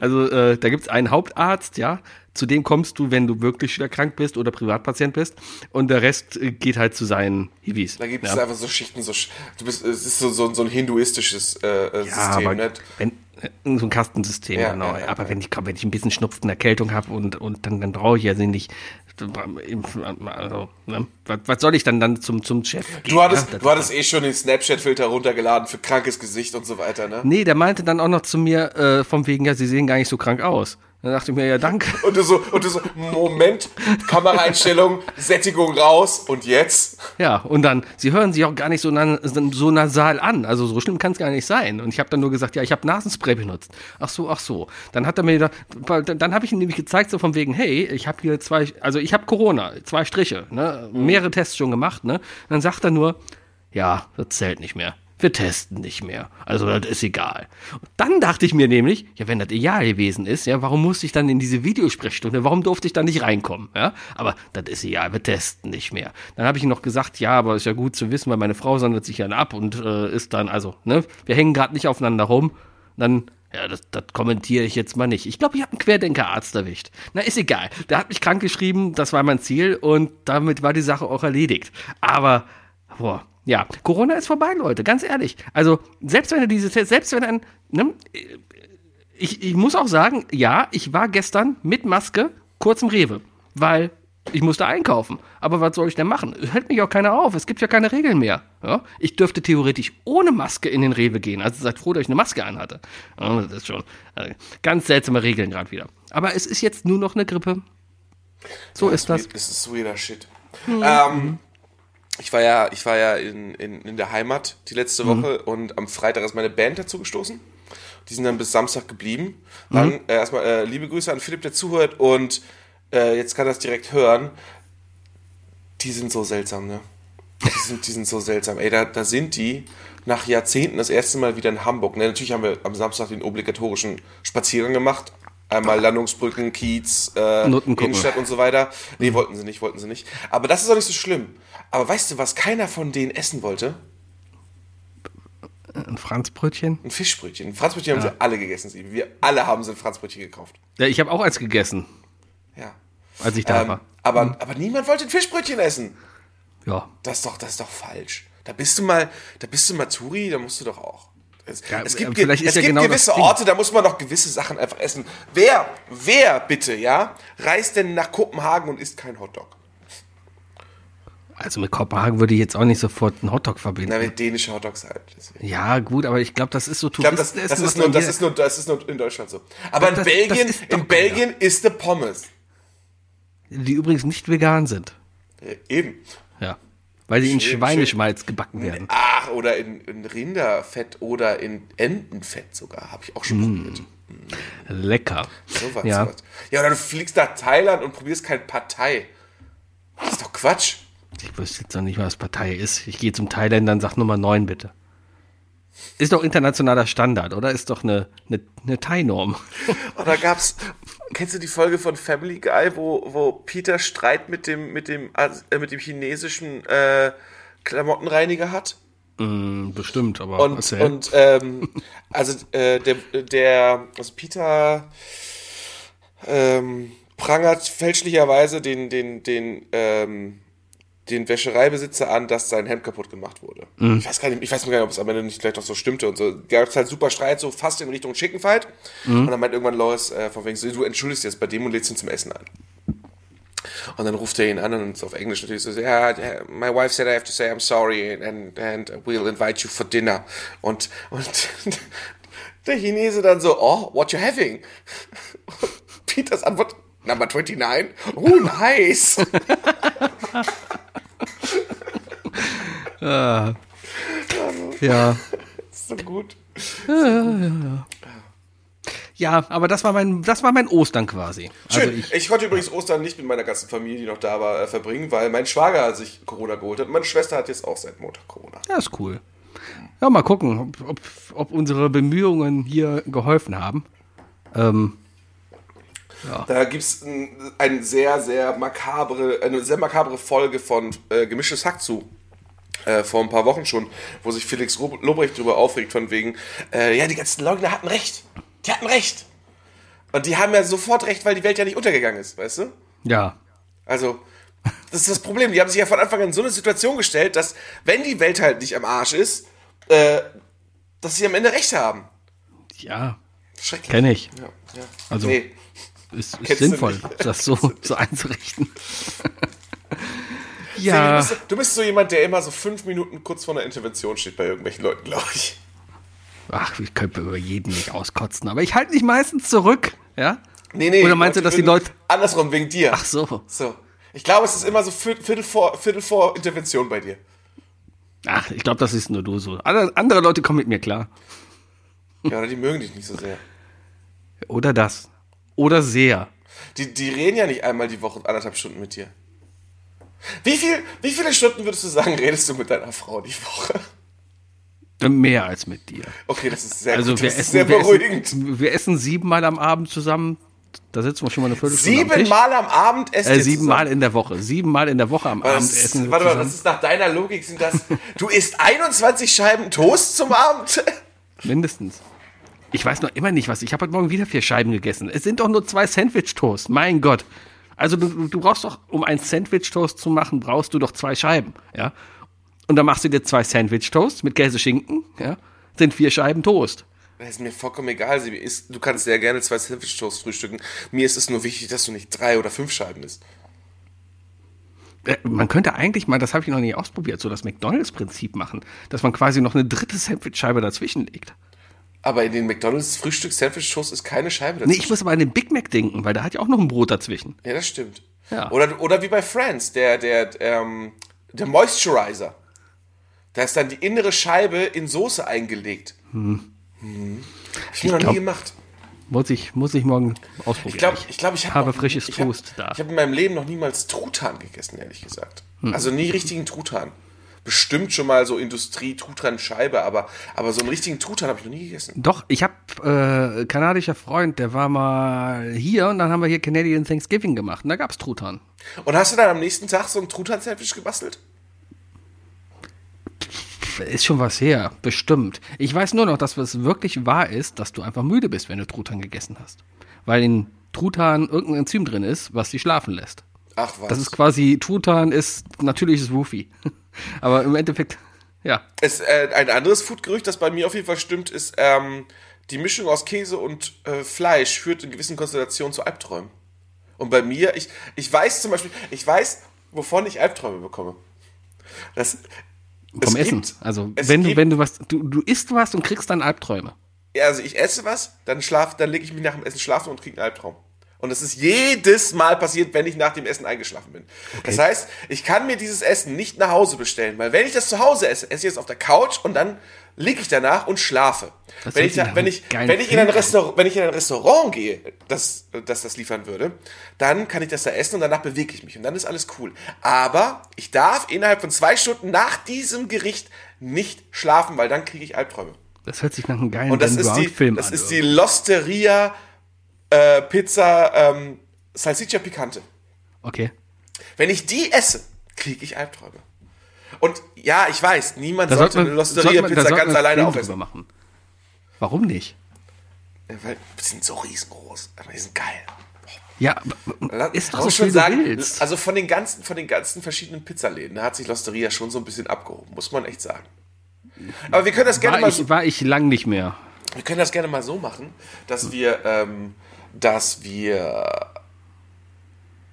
B: Also äh, da gibt's einen Hauptarzt, ja. Zu dem kommst du, wenn du wirklich schwer krank bist oder Privatpatient bist. Und der Rest äh, geht halt zu seinen Hiwis.
C: Da gibt
B: ja.
C: es einfach so Schichten, so, du bist, es ist so, so, so ein hinduistisches äh, äh,
B: ja,
C: System,
B: aber
C: nicht?
B: wenn, äh, so ein Kastensystem,
C: Ja,
B: genau.
C: ja, ja,
B: aber
C: ja.
B: wenn ich wenn ich ein bisschen Schnupfen, Erkältung habe und, und dann, dann brauche ich ja nicht. Also, ne? was, was soll ich dann dann zum, zum Chef gehen?
C: Du hattest,
B: ja?
C: Du hattest eh schon den Snapchat-Filter runtergeladen für krankes Gesicht und so weiter, ne?
B: Nee, der meinte dann auch noch zu mir, äh, vom wegen, ja, sie sehen gar nicht so krank aus. Dann dachte ich mir, ja, danke.
C: Und du so, und du so, Moment, Kameraeinstellung, Sättigung raus und jetzt?
B: Ja, und dann, sie hören sich auch gar nicht so, na, so nasal an. Also so schlimm kann es gar nicht sein. Und ich habe dann nur gesagt, ja, ich habe Nasenspray benutzt. Ach so, ach so. Dann hat er mir da, dann, dann habe ich ihm nämlich gezeigt, so von wegen, hey, ich habe hier zwei, also ich habe Corona, zwei Striche, ne? mehrere Tests schon gemacht. Ne? Und dann sagt er nur, ja, das zählt nicht mehr. Wir testen nicht mehr. Also das ist egal. Und dann dachte ich mir nämlich, ja, wenn das egal gewesen ist, ja, warum musste ich dann in diese Videosprechstunde? Warum durfte ich da nicht reinkommen? Ja, aber das ist egal, wir testen nicht mehr. Dann habe ich noch gesagt, ja, aber ist ja gut zu wissen, weil meine Frau sondert sich dann ab und äh, ist dann, also, ne, wir hängen gerade nicht aufeinander rum. Dann ja, das, das kommentiere ich jetzt mal nicht. Ich glaube, ich habe einen Querdenkerarzt erwischt. Na, ist egal. Der hat mich krank geschrieben, das war mein Ziel und damit war die Sache auch erledigt. Aber, boah, ja, Corona ist vorbei, Leute, ganz ehrlich. Also, selbst wenn er diese, selbst wenn ein, ne, ich, ich muss auch sagen, ja, ich war gestern mit Maske kurz im Rewe, weil ich musste einkaufen. Aber was soll ich denn machen? Es hält mich auch keiner auf. Es gibt ja keine Regeln mehr. Ja? Ich dürfte theoretisch ohne Maske in den Rewe gehen. Also seid froh, dass ich eine Maske anhatte. Ja, das ist schon äh, ganz seltsame Regeln gerade wieder. Aber es ist jetzt nur noch eine Grippe. So ist das.
C: Das ist weirder Shit. Ähm, ich war ja, ich war ja in, in, in der Heimat die letzte Woche und am Freitag ist meine Band dazu gestoßen. Die sind dann bis Samstag geblieben. Dann äh, erstmal äh, liebe Grüße an Philipp, der zuhört und äh, jetzt kann er das direkt hören. Die sind so seltsam, ne? Die sind, die sind so seltsam. Ey, da, da sind die nach Jahrzehnten das erste Mal wieder in Hamburg. Ne, natürlich haben wir am Samstag den obligatorischen Spaziergang gemacht. Einmal Landungsbrücken, Kiez, äh. Innenstadt und so weiter. Nee, wollten sie nicht, wollten sie nicht. Aber das ist auch nicht so schlimm. Aber weißt du, was keiner von denen essen wollte?
B: Ein Franzbrötchen?
C: Ein Fischbrötchen. Ein Franzbrötchen haben sie alle gegessen. Sie. Wir alle haben sie ein Franzbrötchen gekauft.
B: Ja, ich habe auch eins gegessen,
C: Ja.
B: als ich da
C: Ähm,
B: war.
C: aber, aber niemand wollte ein Fischbrötchen essen.
B: Ja.
C: Das ist doch, das ist doch falsch. Da bist du mal, da bist du mal Touri, da musst du doch auch. Es,
B: Ja,
C: es
B: äh,
C: gibt,
B: ist
C: es
B: ja
C: gibt
B: genau
C: gewisse. Orte, da muss man doch gewisse Sachen einfach essen. Wer, wer bitte, ja, reist denn nach Kopenhagen und isst kein Hotdog?
B: Also mit Kopenhagen würde ich jetzt auch nicht sofort einen Hotdog verbinden.
C: Na, wenn dänische Hotdogs halt. Deswegen.
B: Ja, gut, aber ich glaube, das ist so
C: Ich glaube, das,
B: Touristenessen.
C: das, ist nur, das, ist nur, das ist nur in Deutschland so. Aber in
B: Das- das
C: Belgien,
B: ist
C: in Belgien ist der Pommes.
B: die übrigens nicht vegan sind.
C: Äh, Eben.
B: Ja. Weil die in
C: Schön,
B: Schweineschmalz gebacken werden.
C: Ach, oder in, in Rinderfett oder in Entenfett sogar. Habe ich auch schon probiert.
B: Lecker.
C: Sowas,
B: ja.
C: sowas. Ja, oder du fliegst nach Thailand und probierst kein Partei. Das ist doch Quatsch.
B: Ich wüsste jetzt noch nicht, was Partei ist. Ich gehe zum Thailänder und sag Nummer 9 bitte. Ist doch internationaler Standard, oder? Ist doch eine, eine, eine Thai-Norm.
C: Da gab's, kennst du die Folge von Family Guy, wo, wo Peter Streit mit dem, mit dem, äh, mit dem chinesischen äh, Klamottenreiniger hat?
B: Hm, bestimmt, aber
C: Und,
B: erzähl.
C: und ähm, also äh, der, der, also Peter ähm, prangert fälschlicherweise den, den, den ähm, den Wäschereibesitzer an, dass sein Hemd kaputt gemacht wurde.
B: Mhm.
C: Ich weiß gar nicht, ich weiß gar nicht, ob es am Ende nicht vielleicht auch so stimmte und so. Da gab es halt super Streit, so fast in Richtung Chickenfight.
B: Mhm.
C: Und dann meint irgendwann Lois äh, von wegen so, du entschuldigst jetzt bei dem und lädst ihn zum Essen ein. Und dann ruft er ihn an und ist auf Englisch natürlich so, ja, yeah, my wife said I have to say I'm sorry and, and we'll invite you for dinner. Und, und der Chinese dann so, oh, what you having? Und Peters Antwort, number 29. Oh, nice.
B: Ja.
C: so gut.
B: Ja, aber das war mein, das war mein Ostern quasi.
C: Schön.
B: Also
C: ich,
B: ich,
C: konnte übrigens Ostern nicht mit meiner ganzen Familie, die noch da war, äh, verbringen, weil mein Schwager sich Corona geholt hat. Meine Schwester hat jetzt auch seit Montag Corona.
B: ja, ist cool. Ja, mal gucken, ob, ob, ob unsere Bemühungen hier geholfen haben. Ähm,
C: Da gibt es ein, ein sehr, sehr makabre, eine sehr makabre Folge von äh, Gemischtes Hack zu. Äh, vor ein paar Wochen schon, wo sich Felix Lobrecht darüber aufregt, von wegen, äh, ja, die ganzen Leugner hatten recht. Die hatten recht. Und die haben ja sofort recht, weil die Welt ja nicht untergegangen ist, weißt du?
B: ja.
C: Also, das ist das Problem. Die haben sich ja von Anfang an in so eine Situation gestellt, dass, wenn die Welt halt nicht am Arsch ist, äh, dass sie am Ende recht haben.
B: Ja,
C: Schrecklich.
B: kenne ich.
C: Ja, ja.
B: Also-
C: nee.
B: Ist, ist sinnvoll, das so, so einzurichten.
C: Du,
B: ja,
C: bist, du bist so jemand, der immer so fünf Minuten kurz vor einer Intervention steht bei irgendwelchen Leuten, glaube ich.
B: ach, ich könnte über jeden nicht auskotzen, aber ich halte mich meistens zurück, ja?
C: Nee, nee.
B: Oder meinst du, dass die Leute-
C: Andersrum, wegen dir.
B: Ach so.
C: So. Ich glaube, es ist immer so Viertel vor, Viertel vor Intervention bei dir.
B: Ach, ich glaube, das ist nur du so. Andere, andere Leute kommen mit mir klar.
C: Ja, oder die mögen dich nicht so sehr.
B: Oder das. Oder sehr.
C: Die, die reden ja nicht einmal die Woche anderthalb Stunden mit dir. Wie, viel, wie viele Stunden würdest du sagen, redest du mit deiner Frau die Woche?
B: Mehr als mit dir.
C: Okay, das ist sehr
B: Also
C: gut.
B: wir
C: Das
B: essen,
C: sehr
B: wir,
C: beruhigend.
B: essen, wir essen siebenmal am Abend zusammen. Da sitzen wir schon mal eine Viertelstunde am Tisch.
C: Siebenmal am Abend essen
B: Äh,
C: wir
B: siebenmal
C: zusammen.
B: in der Woche. Siebenmal in der Woche am Abend
C: Das ist,
B: essen wir
C: warte mal, das ist nach deiner Logik sind das. Du isst 21 Scheiben Toast zum Abend?
B: Mindestens. Ich weiß noch immer nicht was. Ich habe heute Morgen wieder vier Scheiben gegessen. Es sind doch nur zwei Sandwich-Toast. Mein Gott. Also du, du brauchst doch, um ein Sandwich-Toast zu machen, brauchst du doch zwei Scheiben. Ja. Und dann machst du dir zwei Sandwich-Toast mit Käse-Schinken. Ja. Sind vier Scheiben Toast.
C: Das ist mir vollkommen egal. Isst, du kannst sehr gerne zwei Sandwich Toast frühstücken. Mir ist es nur wichtig, dass du nicht drei oder fünf Scheiben isst.
B: Äh, Man könnte eigentlich mal, das habe ich noch nie ausprobiert, so das McDonalds-Prinzip machen, dass man quasi noch eine dritte Sandwich-Scheibe dazwischen legt.
C: Aber in den McDonalds Frühstück Sandwich Toast ist keine Scheibe
B: Nee,
C: dazwischen.
B: ich muss aber an den Big Mac denken, weil da hat ja auch noch ein Brot dazwischen.
C: ja, das stimmt.
B: Ja.
C: Oder, oder wie bei Friends, der, der, ähm, der Moisturizer. Da ist dann die innere Scheibe in Soße eingelegt. Hm. Hab ich mir noch nie gemacht.
B: Muss ich, muss ich morgen ausprobieren.
C: Ich glaube, ich, glaub, ich hab
B: habe
C: noch-
B: frisches
C: ich hab-
B: Toast da.
C: Ich habe in meinem Leben noch niemals Truthahn gegessen, ehrlich gesagt.
B: Hm.
C: Also nie richtigen Truthahn. Bestimmt schon mal so Industrie-Truthahn-Scheibe, aber, aber so einen richtigen Truthahn habe ich noch nie gegessen.
B: Doch, ich habe äh, kanadischer Freund, der war mal hier und dann haben wir hier Canadian Thanksgiving gemacht und da gab's Truthahn.
C: Und hast du dann am nächsten Tag so ein Truthahn-Sandwich gebastelt?
B: Ist schon was her, bestimmt. Ich weiß nur noch, dass es wirklich wahr ist, dass du einfach müde bist, wenn du Truthahn gegessen hast. Weil in Truthahn irgendein Enzym drin ist, was dich schlafen lässt.
C: Ach was.
B: Das ist quasi, Truthahn ist natürliches Roofie. Aber im Endeffekt, ja.
C: es, äh, ein anderes Foodgerücht, das bei mir auf jeden Fall stimmt, ist, ähm, die Mischung aus Käse und äh, Fleisch führt in gewissen Konstellationen zu Albträumen. Und bei mir, ich, ich weiß zum Beispiel, ich weiß, wovon ich Albträume bekomme. Das,
B: Vom
C: es
B: Essen.
C: gibt-
B: also, wenn du,
C: gibt-
B: wenn du was, du, du isst was und kriegst dann Albträume.
C: Ja, also ich esse was, dann schlaf, dann lege ich mich nach dem Essen schlafen und kriege einen Albtraum. Und das ist jedes Mal passiert, wenn ich nach dem Essen eingeschlafen bin. Das heißt, ich kann mir dieses Essen nicht nach Hause bestellen, weil wenn ich das zu Hause esse, esse ich es auf der Couch und dann liege ich danach und schlafe.
B: Das
C: Wenn ich, da, wenn, ich, wenn, ich in ein. Restaurant, wenn ich in ein Restaurant gehe, das, das das liefern würde, dann kann ich das da essen und danach bewege ich mich und dann ist alles cool. Aber ich darf innerhalb von zwei Stunden nach diesem Gericht nicht schlafen, weil dann kriege ich Albträume.
B: Das hört sich nach einem geilen
C: Und das ist die, das
B: an.
C: ist die Losteria äh, Pizza ähm, Salsiccia Picante.
B: okay.
C: Wenn ich die esse, kriege ich Albträume. Und ja, ich weiß, niemand
B: Da
C: sollte eine
B: man, sollte
C: Losteria
B: man, da
C: Pizza
B: sollte
C: ganz alleine aufessen.
B: machen. Warum nicht?
C: Ja, Weil die sind so riesengroß, aber die sind geil.
B: Ja, ist doch
C: muss
B: so
C: schon sagen,
B: willst.
C: also von den ganzen, von den ganzen verschiedenen Pizzaläden, da hat sich Losteria schon so ein bisschen abgehoben, muss man echt sagen. Aber wir können das gerne
B: War
C: mal
B: ich, war ich lang nicht mehr.
C: Wir können das gerne mal so machen, dass wir, ähm, dass wir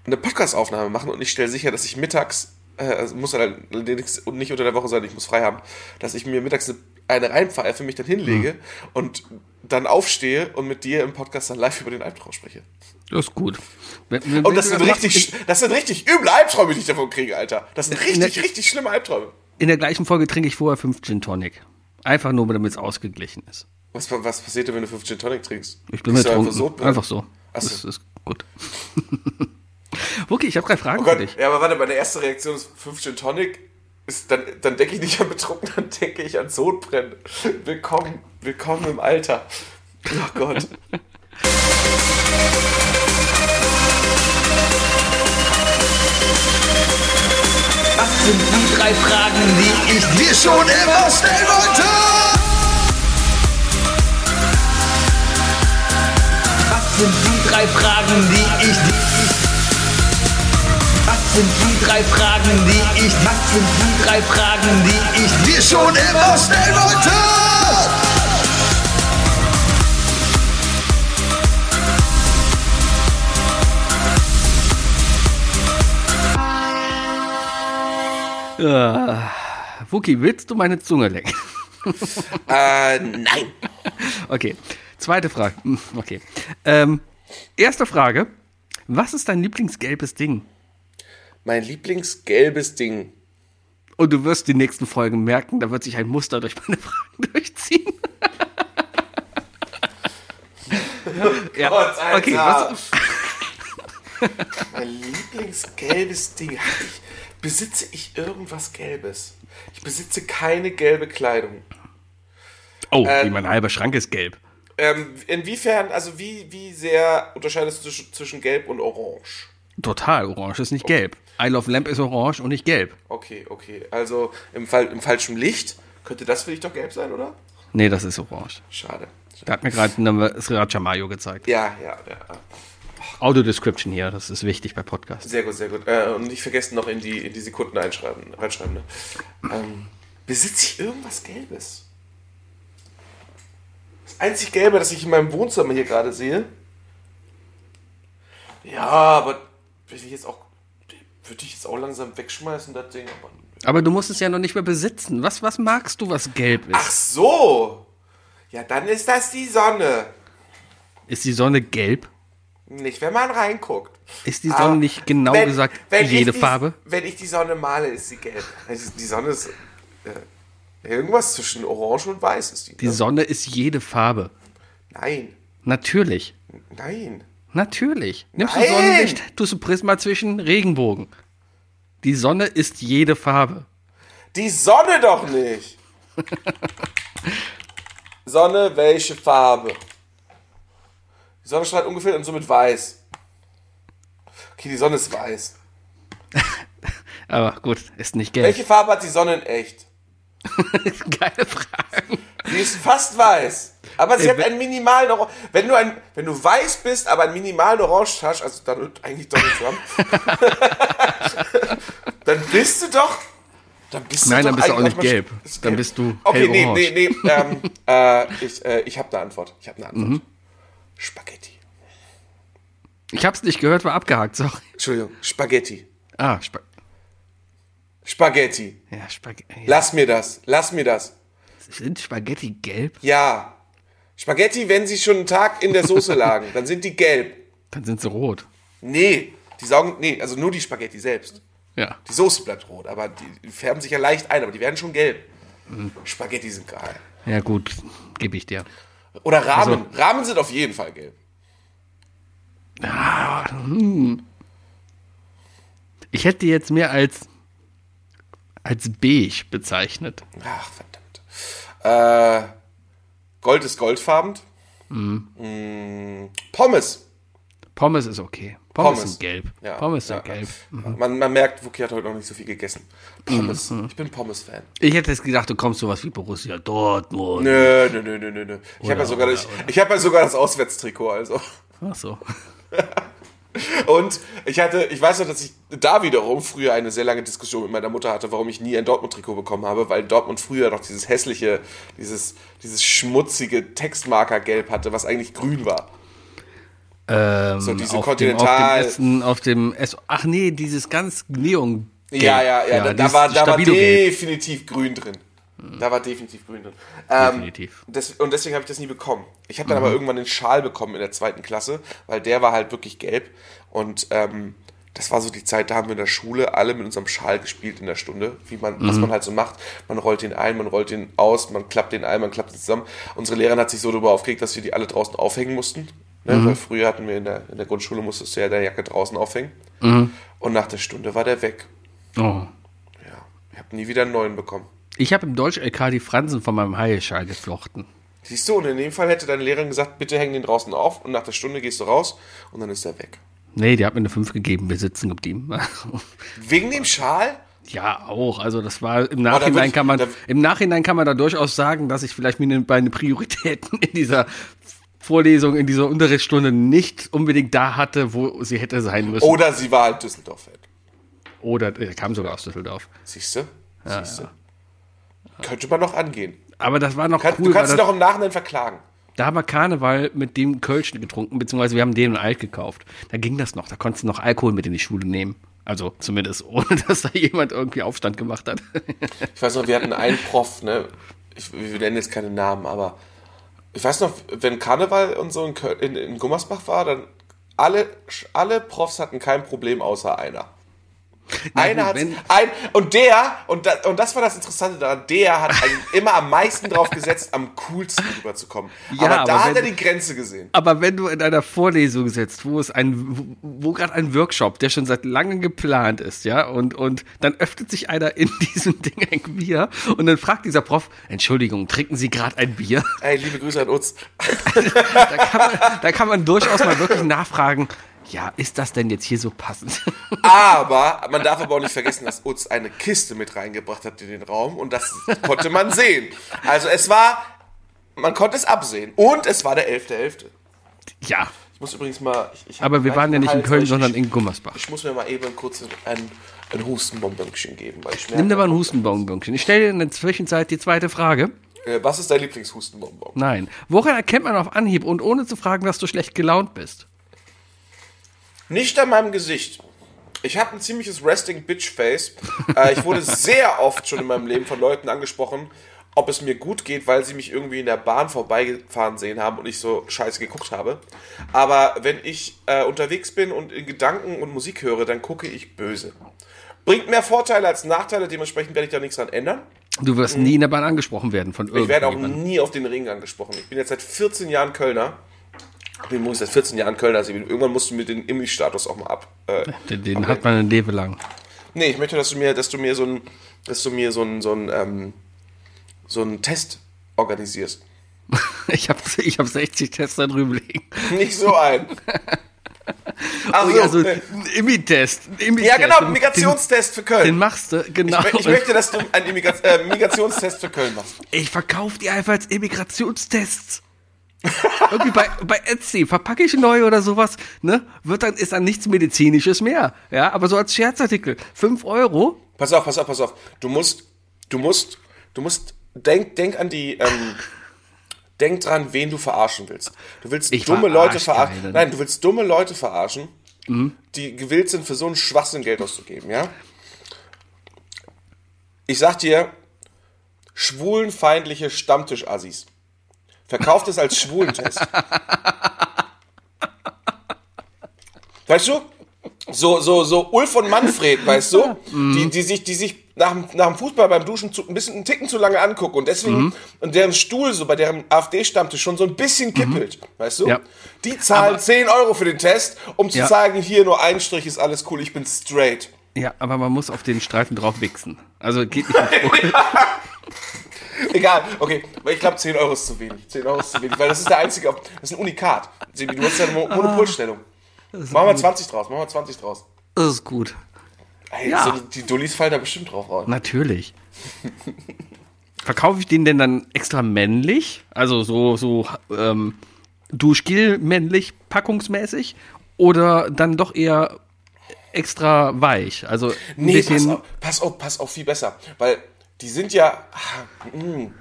C: eine Podcast-Aufnahme machen und ich stelle sicher, dass ich mittags, äh, also muss allerdings nicht unter der Woche sein, ich muss frei haben, dass ich mir mittags eine, reinpfeife, mich dann hinlege und dann aufstehe und mit dir im Podcast dann live über den Albtraum spreche.
B: Das ist gut. Wenn, wenn,
C: Und das sind richtig, das sind richtig üble Albträume, die ich davon kriege, Alter. Das sind
B: In
C: richtig,
B: der-
C: richtig schlimme Albträume.
B: In der gleichen Folge trinke ich vorher fünf Gin Tonic. Einfach nur, damit es ausgeglichen ist.
C: Was, was passiert denn, wenn du 5 Gin Tonic trinkst?
B: Ich bin betrunken.
C: einfach so?
B: Einfach so. Das ist gut. okay, ich habe drei Fragen
C: Oh
B: für
C: Gott,
B: dich.
C: ja, aber warte, meine erste Reaktion ist 5 Gin Tonic. Ist, dann, dann denke ich nicht an betrunken, dann denke ich an Sodbrennen. Willkommen, willkommen im Alter. Oh Gott.
D: Was sind die drei Fragen, die ich dir schon immer stellen wollte? Sind die drei Fragen, die ich Was sind die drei Fragen, die ich Was sind die drei Fragen, die ich dir schon immer stellen wollte?
B: Wookie, willst du meine Zunge lecken?
C: Äh, nein.
B: Okay. Zweite Frage. Hm, Okay. Ähm, erste Frage. Was ist dein Lieblingsgelbes Ding?
C: Mein Lieblingsgelbes Ding.
B: Und du wirst die nächsten Folgen merken, da wird sich ein Muster durch meine Fragen durchziehen. ja.
C: Gott, Alter.
B: Okay, was,
C: Mein Lieblingsgelbes Ding. Ich, besitze ich irgendwas Gelbes? Ich besitze keine gelbe Kleidung.
B: oh,
C: Äh,
B: wie mein halber Schrank ist gelb.
C: Ähm, inwiefern, also wie, wie sehr unterscheidest du zwischen, Gelb und Orange?
B: Total, orange ist nicht gelb. I Love Lamp ist orange und nicht gelb.
C: Okay, okay. Also im, Fall, im falschen Licht könnte das für dich doch gelb sein, oder?
B: Nee, das ist orange.
C: Schade.
B: Da hat mir gerade Sriracha Mayo gezeigt.
C: Ja, ja, ja.
B: Audio-Description hier, das ist wichtig bei Podcasts.
C: Sehr gut, sehr gut. Äh, und nicht vergessen noch in die, in die Sekunden einschreiben, reinschreiben. Ne? Ähm, besitze ich irgendwas Gelbes? Einzig Gelbe, das ich in meinem Wohnzimmer hier gerade sehe. Ja, aber will ich jetzt auch. Würde ich jetzt auch langsam wegschmeißen, das Ding. Aber
B: Aber du musst es ja noch nicht mehr besitzen. Was, was magst du, was gelb ist?
C: Ach so! Ja, dann ist das die Sonne.
B: Ist die Sonne gelb?
C: Nicht, wenn man reinguckt.
B: Ist die Sonne
C: Aber
B: nicht genau
C: wenn-
B: gesagt
C: wenn
B: jede
C: die,
B: Farbe?
C: Wenn ich die Sonne male, ist sie gelb. Also die Sonne ist äh, irgendwas zwischen Orange und Weiß ist die.
B: Die Sonne ist jede Farbe.
C: nein,
B: Natürlich.
C: nein.
B: Natürlich. Nimmst du
C: Nein!
B: Sonnenlicht, tust du Prisma zwischen Regenbogen. Die Sonne ist jede Farbe.
C: Die Sonne doch nicht. Sonne, welche Farbe? Die Sonne strahlt ungefähr und somit weiß. Okay, die Sonne ist weiß.
B: Aber gut, ist nicht gelb.
C: Welche Farbe hat die Sonne in echt?
B: Geile Frage.
C: Sie ist fast weiß. Aber sie hat einen minimalen Orange. Wenn du, ein, wenn du weiß bist, aber einen minimalen Orange hast, also dann eigentlich Donald Trump, dann bist du doch. Dann bist du
B: Nein, dann bist du auch nicht gelb.
C: ist
B: Dann bist du
C: Okay, nee, nee, nee. Ähm, äh, ich äh, ich habe eine Antwort. Ich habe eine Antwort.
B: Mhm.
C: Spaghetti.
B: Ich hab's nicht gehört, war abgehakt, sorry.
C: Entschuldigung, Spaghetti.
B: Ah, Sp
C: Spaghetti.
B: ja, Spaghetti. Ja.
C: Lass mir das. Lass mir das.
B: Sind Spaghetti gelb?
C: Ja. Spaghetti, wenn sie schon einen Tag in der Soße lagen, dann sind die gelb.
B: Dann sind sie rot.
C: Nee, die saugen, nee, also nur die Spaghetti selbst.
B: Ja.
C: Die Soße bleibt rot, aber die, färben sich ja leicht ein, aber die werden schon gelb. Spaghetti sind geil.
B: Ja, gut, gebe ich dir.
C: Oder Rahmen.
B: Also-
C: Rahmen sind auf jeden Fall gelb.
B: Ich hätte jetzt mehr als, als beige bezeichnet.
C: Ach, verdammt. Äh, Gold ist goldfarben. Mm, Pommes.
B: Pommes ist okay. Pommes,
C: Pommes.
B: sind gelb.
C: Ja,
B: Pommes sind
C: ja.
B: gelb.
C: Man, man merkt, Wookie hat heute noch nicht so viel gegessen. Pommes. Ich bin Pommes-Fan.
B: Ich hätte jetzt gedacht, du kommst sowas wie Borussia Dortmund.
C: Nö, nö, nö, nö, nö, nö. Ich habe ja, sogar,
B: oder,
C: ich, ich hab ja sogar das Auswärtstrikot, also.
B: Ach so.
C: Und ich hatte, ich weiß noch, dass ich da wiederum früher eine sehr lange Diskussion mit meiner Mutter hatte, warum ich nie ein Dortmund-Trikot bekommen habe, weil Dortmund früher noch dieses hässliche, dieses, dieses schmutzige Textmarker-Gelb hatte, was eigentlich grün war.
B: Ähm,
C: So diese
B: auf
C: Continental-
B: Dem, auf dem S ach nee, dieses ganz Neon.
C: Ja, ja, ja, da, da
B: dieses
C: war, da war definitiv grün drin. Da war definitiv grün drin. Ähm,
B: Definitiv.
C: Das, und deswegen habe ich das nie bekommen. Ich habe dann aber irgendwann den Schal bekommen in der zweiten Klasse, weil der war halt wirklich gelb. Und ähm, das war so die Zeit, da haben wir in der Schule alle mit unserem Schal gespielt in der Stunde, wie man, was man halt so macht. Man rollt den ein, man rollt den aus, man klappt den ein, man klappt den zusammen. Unsere Lehrerin hat sich so darüber aufgeregt, dass wir die alle draußen aufhängen mussten. Ne? Weil früher hatten wir in der, in der Grundschule, musstest du ja deine Jacke draußen aufhängen. Und nach der Stunde war der weg.
B: Oh.
C: Ja, ich habe nie wieder einen neuen bekommen.
B: Ich habe im Deutsch-LK die Fransen von meinem Heilschal geflochten.
C: Siehst du, und in dem Fall hätte deine Lehrerin gesagt, bitte häng den draußen auf und nach der Stunde gehst du raus und dann ist er weg.
B: Nee, die hat mir eine 5 gegeben, wir sitzen geblieben.
C: Wegen dem Schal?
B: ja, auch. Also das war im Nachhinein
C: ich-
B: kann man
C: da-
B: im Nachhinein kann man da durchaus sagen, dass ich vielleicht meine, meine Prioritäten in dieser Vorlesung, in dieser Unterrichtsstunde nicht unbedingt da hatte, wo sie hätte sein müssen.
C: Oder sie war halt Düsseldorf-Fan.
B: Oder er kam sogar aus Düsseldorf.
C: Siehst du? Siehst du? Könnte man noch angehen.
B: Aber das war noch
C: Kann,
B: cool.
C: du kannst ihn doch im Nachhinein verklagen.
B: da haben wir Karneval mit dem Kölsch getrunken, beziehungsweise wir haben den Alt gekauft. Da ging das noch. Da konntest du noch Alkohol mit in die Schule nehmen. Also zumindest ohne, dass da jemand irgendwie Aufstand gemacht hat.
C: Ich weiß noch, wir hatten einen Prof, ne? Ich, wir nennen jetzt keine Namen, aber ich weiß noch, wenn Karneval und so in, Köl- in, in Gummersbach war, dann alle, alle Profs hatten kein Problem außer einer. Einer hat ein und der und, da, und das war das Interessante daran, der hat immer am meisten drauf gesetzt, am coolsten rüberzukommen.
B: Ja,
C: aber da
B: aber
C: hat er
B: wenn-
C: die Grenze gesehen.
B: Aber wenn du in einer Vorlesung sitzt, wo es ein, wo, wo gerade ein Workshop, der schon seit langem geplant ist, ja, und, und dann öffnet sich einer in diesem Ding ein Bier und dann fragt dieser Prof, Entschuldigung, trinken Sie gerade ein Bier?
C: Ey, liebe Grüße an uns.
B: Da kann, man, da kann man durchaus mal wirklich nachfragen, ja, ist das denn jetzt hier so passend?
C: Aber man darf aber auch nicht vergessen, dass Utz eine Kiste mit reingebracht hat in den Raum und das konnte man sehen. Also es war, man konnte es absehen und es war der 11.11.
B: ja,
C: Ich muss übrigens mal. Ich, ich
B: aber wir waren ja nicht in Köln,
C: ich-
B: sondern in Gummersbach.
C: Ich muss mir mal eben kurz ein, ein Hustenbonbönchen geben, weil ich
B: Nimm dir mal ein Hustenbonbonchen. Ich stelle dir in der Zwischenzeit die zweite Frage.
C: äh, was ist dein Lieblingshustenbonbon?
B: Nein. Woran erkennt man auf Anhieb und ohne zu fragen, dass du schlecht gelaunt bist?
C: Nicht an meinem Gesicht. Ich habe ein ziemliches Resting Bitch Face. Äh, ich wurde sehr oft schon in meinem Leben von Leuten angesprochen, ob es mir gut geht, weil sie mich irgendwie in der Bahn vorbeigefahren sehen haben und ich so scheiße geguckt habe. Aber wenn ich äh, unterwegs bin und in Gedanken und Musik höre, dann gucke ich böse. Bringt mehr Vorteile als Nachteile, dementsprechend werde ich da nichts dran ändern.
B: Du wirst nie in der Bahn angesprochen werden von
C: Ich werde auch
B: irgendjemandem.
C: nie auf den Ring angesprochen. Ich bin jetzt seit 14 Jahren Kölner. Ich bin übrigens seit 14 Jahren Kölner. Also irgendwann musst du mir den Immi-Status auch mal ab. Äh,
B: Den, den hat man ein Leben lang.
C: Nee, ich möchte, dass du mir, dass du mir so ein, dass du mir so ein, so ein, ähm, so einen Test organisierst.
B: Ich habe ich hab 60 Tests da drüben liegen.
C: Nicht so ein. Ach
B: Oh
C: so,
B: ja, so
C: äh,
B: ein Immi-Test. ein Immi-Test.
C: ja, genau,
B: Den-
C: Migrationstest für
B: Den, den
C: Köln.
B: machst du, genau.
C: Ich, ich möchte, dass du einen Immigra äh, Migrationstest für Köln machst.
B: Ich verkaufe die einfach als Immigrationstests. Irgendwie bei, bei Etsy verpacke ich neu oder sowas, ne? Wird dann, ist dann nichts Medizinisches mehr. Ja, aber so als Scherzartikel. 5 Euro.
C: Pass auf, pass auf, pass auf. Du musst, du musst, du musst, denk, denk an die, ähm, denk dran, wen du verarschen willst. Du willst
B: Ich
C: dumme Leute verarschen.
B: keinen.
C: Nein, du willst dumme Leute verarschen,
B: Mhm.
C: die gewillt sind, für so einen Schwachsinn Geld auszugeben, ja? Ich sag dir, schwulenfeindliche Stammtisch-Assis. Verkauft es als Schwulentest. Weißt du? So, so, so Ulf und Manfred, weißt du? Die, die sich, die sich nach, dem- nach dem Fußball beim Duschen zu, ein bisschen einen Ticken zu lange angucken und deswegen, und deren Stuhl so bei deren AfD-Stammtisch schon so ein bisschen kippelt, weißt du?
B: Ja.
C: Die zahlen
B: Aber-
C: 10 Euro für den Test, um zu
B: Ja.
C: sagen, hier nur ein Strich ist alles cool, ich bin straight.
B: Ja, aber man muss auf den Streifen drauf wichsen. Also geht nicht.
C: Egal, okay, ich glaube 10 Euro ist zu wenig. 10 Euro ist zu wenig, weil das ist der einzige, das ist ein Unikat. Sebi, du hast ja eine Mo- Monopolstellung. Machen wir 20 draus, machen wir 20 draus.
B: Das ist gut.
C: Ey,
B: Ja.
C: so, die Dullis fallen da bestimmt drauf raus.
B: Natürlich. Verkaufe ich den denn dann extra männlich? Also so, so ähm, Duschgel männlich, packungsmäßig? oder dann doch eher extra weich? Also
C: Nee, pass auf, pass auf, pass auf, viel besser. Weil die sind ja. ah, mm,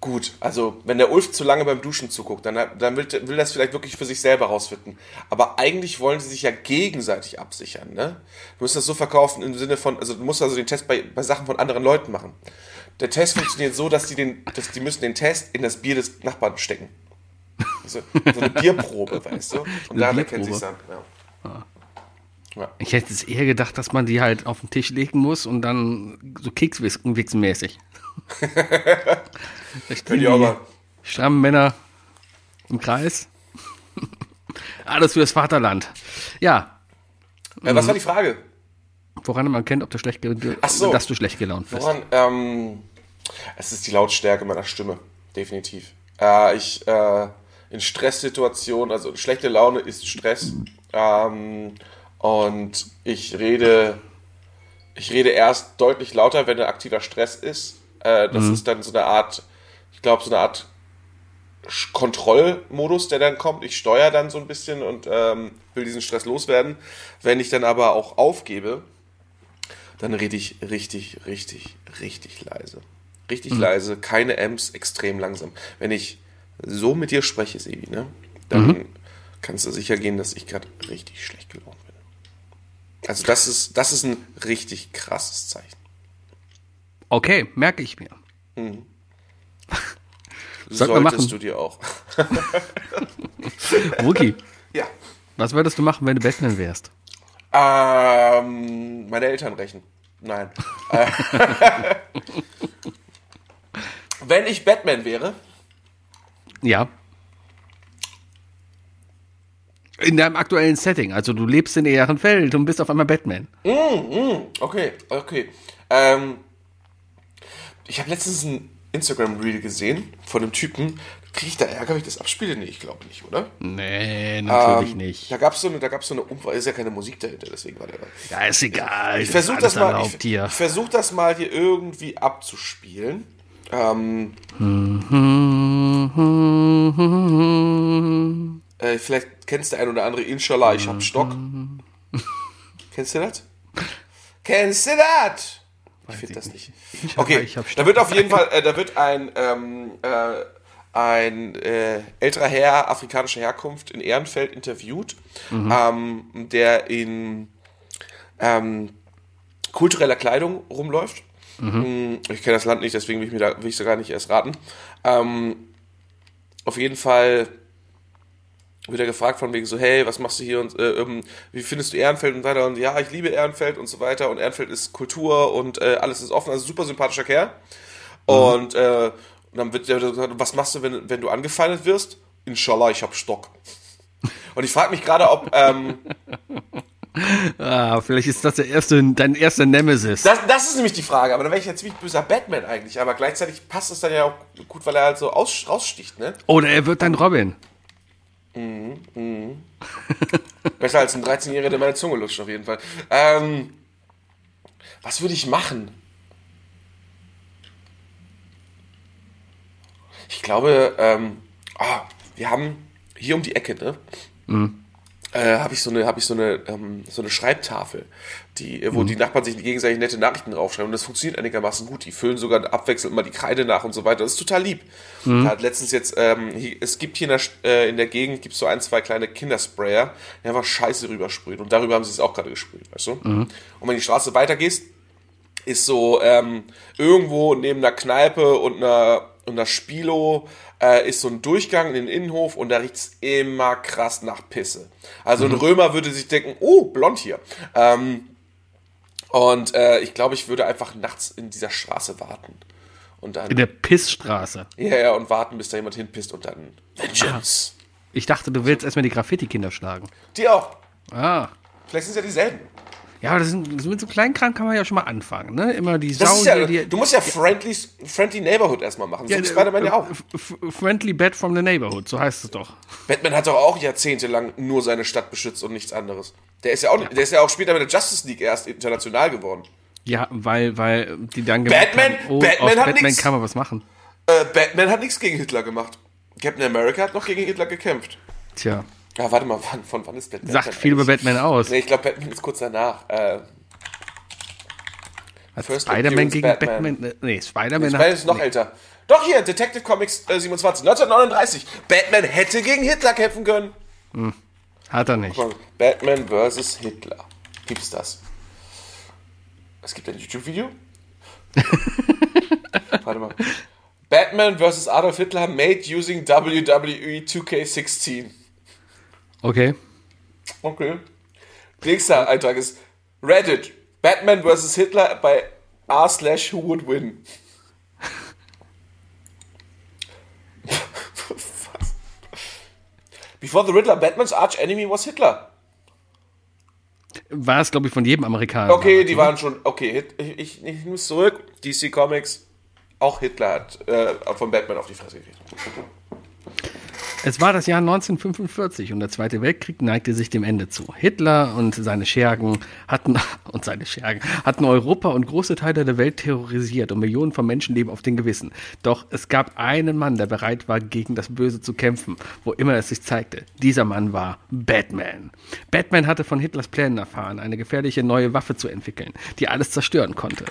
C: gut, also wenn der Ulf zu lange beim Duschen zuguckt, dann, dann will, will das vielleicht wirklich für sich selber rausfinden. Aber eigentlich wollen sie sich ja gegenseitig absichern, ne? Du musst das so verkaufen im Sinne von, also du musst also den Test bei, bei Sachen von anderen Leuten machen. Der Test funktioniert so, dass die den, dass die müssen den Test in das Bier des Nachbarn stecken. Also, so eine Bierprobe, weißt du? Und daran erkennen sie es dann. Ja. Ja.
B: Ich hätte es eher gedacht, dass man die halt auf den Tisch legen muss und dann so Kekswichsen-mäßig. da stehen
C: ihr auch mal.
B: strammen Männer im Kreis. Alles für das Vaterland. Ja,
C: Äh, was war die Frage?
B: woran man kennt, ob du schlecht,
C: so.
B: dass du schlecht gelaunt bist.
C: Woran? Ähm, es ist die Lautstärke meiner Stimme, definitiv. Äh, ich äh, in Stresssituationen, also schlechte Laune ist Stress. Ähm, und ich rede, ich rede erst deutlich lauter, wenn ein aktiver Stress ist. Äh, das ist dann so eine Art, ich glaube, so eine Art Kontrollmodus, der dann kommt. Ich steuere dann so ein bisschen und ähm, will diesen Stress loswerden. Wenn ich dann aber auch aufgebe, dann rede ich richtig, richtig, richtig leise. Richtig leise, keine Amps, extrem langsam. Wenn ich so mit dir spreche, Sebi, ne, dann kannst du sicher gehen, dass ich gerade richtig schlecht gelaunt bin. Also das ist, das ist ein richtig krasses Zeichen.
B: Okay, merke ich mir. Wir
C: Solltest
B: machen.
C: du dir auch.
B: Wookie,
C: ja.
B: was würdest du machen, wenn du Batman wärst?
C: Ähm, meine Eltern rächen. Nein. Äh, Wenn ich Batman wäre,
B: Ja. In deinem aktuellen Setting. Also du lebst in Ehrenfeld und bist auf einmal Batman.
C: Okay, okay. Ähm, ich habe letztens ein Instagram-Reel gesehen von einem Typen. Kriege ich da Ärger, wenn ich das abspiele? Nee, ich glaube nicht, oder?
B: Nee, natürlich
C: Ähm,
B: nicht.
C: Da gab es so eine, da gab's so eine Umfrage. Ist ja keine Musik dahinter, deswegen war der da.
B: Ja, ist egal.
C: Ich versuche das mal. Ich, ich versuche das mal hier irgendwie abzuspielen. Ähm, äh, vielleicht kennst du ein oder andere. Inshallah, ich hab Stock. kennst du das? Kennst du das? Ich finde das nicht.
B: Inshallah,
C: Okay,
B: ich hab
C: da wird auf jeden Fall, äh, da wird ein ähm, äh, ein äh, älterer Herr afrikanischer Herkunft in Ehrenfeld interviewt, ähm, der in ähm, kultureller Kleidung rumläuft. Mm, Ich kenne das Land nicht, deswegen will ich mir da will ich sogar nicht erst raten. Ähm, auf jeden Fall wird er gefragt von wegen so, hey, was machst du hier und äh, ähm, wie findest du Ehrenfeld und so weiter und ja, ich liebe Ehrenfeld und so weiter und Ehrenfeld ist Kultur und äh, alles ist offen, also super sympathischer Kerl. Und, äh, und dann wird der gesagt, was machst du, wenn, wenn du angefeindet wirst? Inshallah, ich hab Stock. Und ich frage mich gerade, ob ähm,
B: Ah, vielleicht ist das der erste, dein erster Nemesis.
C: das, das ist nämlich die Frage, aber dann wäre ich ja ziemlich böser Batman eigentlich, aber gleichzeitig passt es dann ja auch gut, weil er halt so aus, raussticht, ne?
B: Oder er wird dein Robin.
C: Besser als ein 13-Jähriger, der meine Zunge lutscht, auf jeden Fall. Ähm, was würde ich machen? Ich glaube, ähm, ah, wir haben hier um die Ecke, ne? Äh, habe ich so eine, habe ich so eine, ähm, so eine Schreibtafel, die, wo die Nachbarn sich gegenseitig nette Nachrichten draufschreiben. Und das funktioniert einigermaßen gut. Die füllen sogar abwechselnd mal die Kreide nach und so weiter. Das ist total lieb. Da hat letztens jetzt, ähm, hier, es gibt hier in der, äh, in der Gegend gibt's so ein, zwei kleine Kindersprayer, die einfach Scheiße rübersprühen. Und darüber haben sie es auch gerade gesprüht, weißt du? Und wenn die Straße weitergehst, ist so ähm, irgendwo neben einer Kneipe und einer, und einer Spilo äh, ist so ein Durchgang in den Innenhof und da riecht's immer krass nach Pisse. Also ein Römer würde sich denken, oh, blond hier. Ähm, und äh, ich glaube, ich würde einfach nachts in dieser Straße warten. Und dann,
B: In der Pissstraße.
C: ja, ja, und warten, bis da jemand hinpisst und dann Vengeance.
B: Ich dachte, du willst erstmal die Graffiti-Kinder schlagen.
C: Die auch.
B: Ah.
C: Vielleicht sind es ja dieselben.
B: Ja, aber das sind, mit so kleinen Kram kann man ja schon mal anfangen, ne? Immer die
C: Das
B: Sau,
C: ja,
B: die, die,
C: du musst ja friendly, friendly Neighborhood erstmal machen. So wie Spider-Man ja auch.
B: Friendly Bat from the Neighborhood, so heißt es doch.
C: Batman hat doch auch jahrzehntelang nur seine Stadt beschützt und nichts anderes. Der ist ja auch, der ist ja auch später mit der Justice League erst international geworden.
B: Ja, weil, weil die dann
C: Batman-
B: haben, oh,
C: Batman hat
B: Batman
C: nix.
B: kann man was machen.
C: Äh, Batman hat nichts gegen Hitler gemacht. Captain America hat noch gegen Hitler gekämpft.
B: Tja.
C: Ja, warte mal, wann, von wann ist Batman?
B: Sagt viel über? Batman aus.
C: Nee, ich glaube, Batman ist kurz danach. Äh,
B: Spider-Man gegen
C: Batman.
B: Batman. Nee, Spider-Man
C: Batman
B: hat.
C: ist noch
B: nee.
C: älter. Doch hier, Detective Comics äh, 27, 1939. Batman hätte gegen Hitler kämpfen können.
B: Hat er nicht.
C: Batman vs. Hitler. Gibt's das? Es gibt ein YouTube-Video. Warte mal. Batman vs. Adolf Hitler made using WWE 2K16.
B: Okay.
C: Okay. Nächster Eintrag ist Reddit. Batman vs. Hitler bei r slash who would win. Before the Riddler, Batman's arch enemy was Hitler.
B: War es, glaube ich, von jedem Amerikaner.
C: Okay, die waren schon. Okay, ich, ich, ich es zurück. DC Comics, auch Hitler hat äh, von Batman auf die Fresse gekriegt.
B: Es war das Jahr 1945 und der Zweite Weltkrieg neigte sich dem Ende zu. Hitler und seine Schergen hatten und seine Schergen hatten Europa und große Teile der Welt terrorisiert und Millionen von Menschenleben auf den Gewissen. Doch es gab einen Mann, der bereit war, gegen das Böse zu kämpfen, wo immer es sich zeigte. Dieser Mann war Batman. Batman hatte von Hitlers Plänen erfahren, eine gefährliche neue Waffe zu entwickeln, die alles zerstören konnte,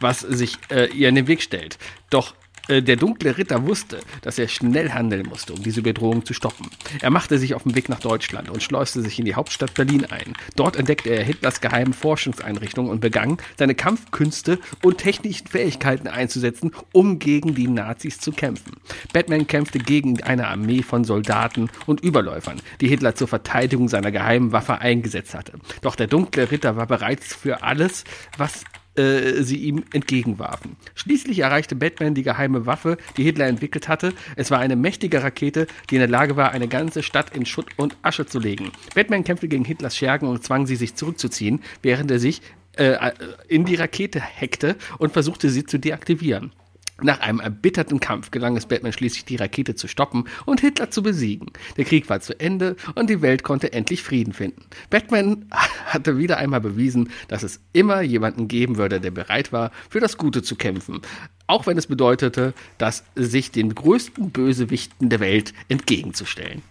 B: was sich äh, ihr in den Weg stellt. Doch der dunkle Ritter wusste, dass er schnell handeln musste, um diese Bedrohung zu stoppen. Er machte sich auf den Weg nach Deutschland und schleuste sich in die Hauptstadt Berlin ein. Dort entdeckte er Hitlers geheime Forschungseinrichtungen und begann, seine Kampfkünste und technischen Fähigkeiten einzusetzen, um gegen die Nazis zu kämpfen. Batman kämpfte gegen eine Armee von Soldaten und Überläufern, die Hitler zur Verteidigung seiner geheimen Waffe eingesetzt hatte. Doch der dunkle Ritter war bereits für alles, was äh, sie ihm entgegenwarfen. Schließlich erreichte Batman die geheime Waffe, die Hitler entwickelt hatte. Es war eine mächtige Rakete, die in der Lage war, eine ganze Stadt in Schutt und Asche zu legen. Batman kämpfte gegen Hitlers Schergen und zwang sie, sich zurückzuziehen, während er sich äh, in die Rakete hackte und versuchte, sie zu deaktivieren. Nach einem erbitterten Kampf gelang es Batman schließlich, die Rakete zu stoppen und Hitler zu besiegen. Der Krieg war zu Ende und die Welt konnte endlich Frieden finden. Batman hatte wieder einmal bewiesen, dass es immer jemanden geben würde, der bereit war, für das Gute zu kämpfen. Auch wenn es bedeutete, dass sich den größten Bösewichten der Welt entgegenzustellen.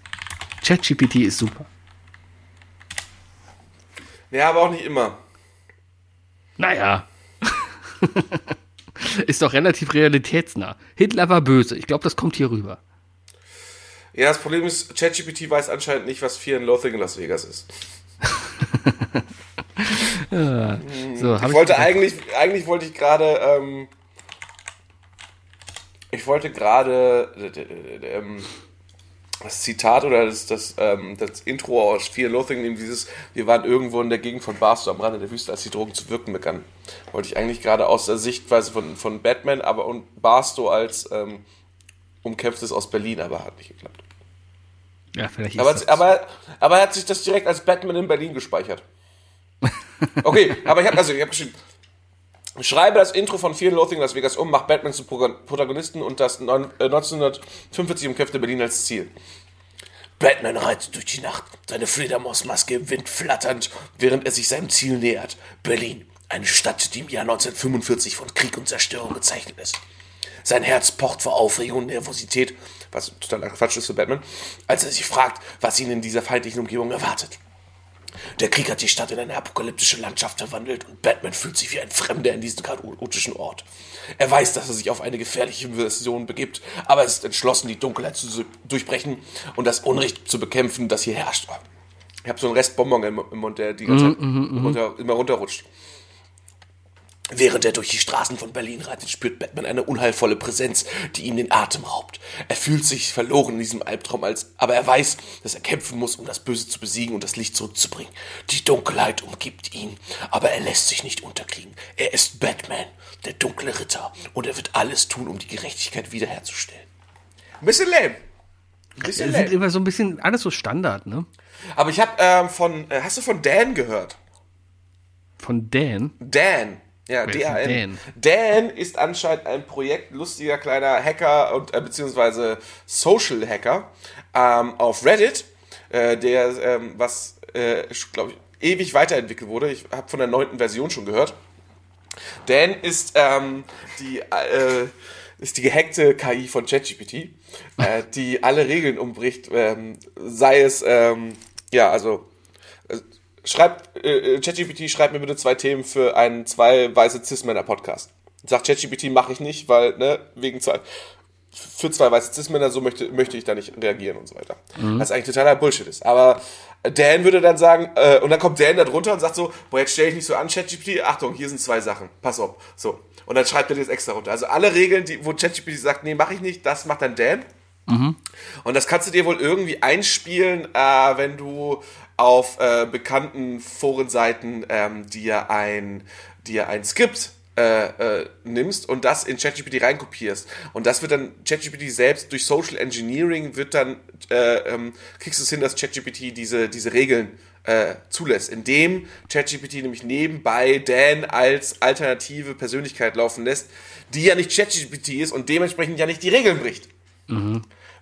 B: ChatGPT ist super.
C: Ja, aber auch nicht immer.
B: Naja. ist doch relativ realitätsnah. Hitler war böse. Ich glaube, das kommt hier rüber.
C: Ja, das Problem ist, ChatGPT weiß anscheinend nicht, was Fear and Loathing in Las Vegas ist.
B: So, hab
C: Ich wollte eigentlich, eigentlich wollte ich gerade, ähm, ich wollte gerade äh, äh, ähm, das Zitat oder das, das, ähm, das Intro aus Fear Loathing nehmen, dieses, wir waren irgendwo in der Gegend von Barstow am Rande der Wüste, als die Drogen zu wirken begannen. Wollte ich eigentlich gerade aus der Sichtweise von, von Batman, aber und Barstow als ähm, umkämpftes aus Berlin, aber hat nicht geklappt.
B: Ja, vielleicht
C: Aber,
B: das-
C: aber, aber er hat sich das direkt als Batman in Berlin gespeichert. Okay, aber ich habe also, ich habe geschrieben, schreibe das Intro von Fear Loathing in Las Vegas um, mach Batman zum Pro- Protagonisten und das neun- äh, 1945 umkämpfte Berlin als Ziel. Batman reitet durch die Nacht, seine Fledermausmaske im Wind flatternd, während er sich seinem Ziel nähert. Berlin, eine Stadt, die im Jahr 1945 von Krieg und Zerstörung gezeichnet ist. Sein Herz pocht vor Aufregung und Nervosität, was totaler Quatsch ist für Batman, als er sich fragt, was ihn in dieser feindlichen Umgebung erwartet. Der Krieg hat die Stadt in eine apokalyptische Landschaft verwandelt und Batman fühlt sich wie ein Fremder in diesem chaotischen Ort. Er weiß, dass er sich auf eine gefährliche Version begibt, aber er ist entschlossen, die Dunkelheit zu durchbrechen und das Unrecht zu bekämpfen, das hier herrscht. Ich habe so einen Restbonbon im, im Mund, der die ganze Zeit runter, immer runterrutscht. Während er durch die Straßen von Berlin reitet, spürt Batman eine unheilvolle Präsenz, die ihm den Atem raubt. Er fühlt sich verloren in diesem Albtraum, als, aber er weiß, dass er kämpfen muss, um das Böse zu besiegen und das Licht zurückzubringen. Die Dunkelheit umgibt ihn, aber er lässt sich nicht unterkriegen. Er ist Batman, der dunkle Ritter, und er wird alles tun, um die Gerechtigkeit wiederherzustellen. Ein bisschen lame. Ein bisschen
B: Das sind immer so ein bisschen alles so Standard, ne?
C: Aber ich habe ähm, von, äh, hast du von Dan gehört?
B: Von Dan.
C: Dan. Ja. Dan?
B: Dan
C: ist anscheinend ein Projekt, lustiger kleiner Hacker und äh, beziehungsweise Social Hacker ähm, auf Reddit, äh, der ähm, was, äh, glaube ich, ewig weiterentwickelt wurde. Ich habe von der neunten Version schon gehört. Dan ist ähm, die, äh, ist die gehackte KI von ChatGPT, äh, die alle Regeln umbricht, ähm, sei es, ähm, ja, also äh, schreibt, äh, ChatGPT schreibt mir bitte zwei Themen für einen zwei weiße Cis-Männer-Podcast. Sagt ChatGPT, mache ich nicht, weil, ne, wegen zwei, für zwei weiße Cis-Männer, so möchte, möchte ich da nicht reagieren und so weiter. Was eigentlich totaler Bullshit ist. Aber Dan würde dann sagen, äh, und dann kommt Dan da drunter und sagt so, boah, jetzt stell ich nicht so an, ChatGPT, Achtung, hier sind zwei Sachen, pass auf. So. Und dann schreibt er das extra runter. Also alle Regeln, die, wo ChatGPT sagt, nee, mache ich nicht, das macht dann Dan. Und das kannst du dir wohl irgendwie einspielen, äh, wenn du auf äh, bekannten Forenseiten ähm, dir ein, dir ein Skript äh, äh, nimmst und das in ChatGPT reinkopierst. Und das wird dann ChatGPT selbst durch Social Engineering wird dann, äh, ähm, kriegst du es hin, dass ChatGPT diese, diese Regeln äh, zulässt, indem ChatGPT nämlich nebenbei Dan als alternative Persönlichkeit laufen lässt, die ja nicht ChatGPT ist und dementsprechend ja nicht die Regeln bricht.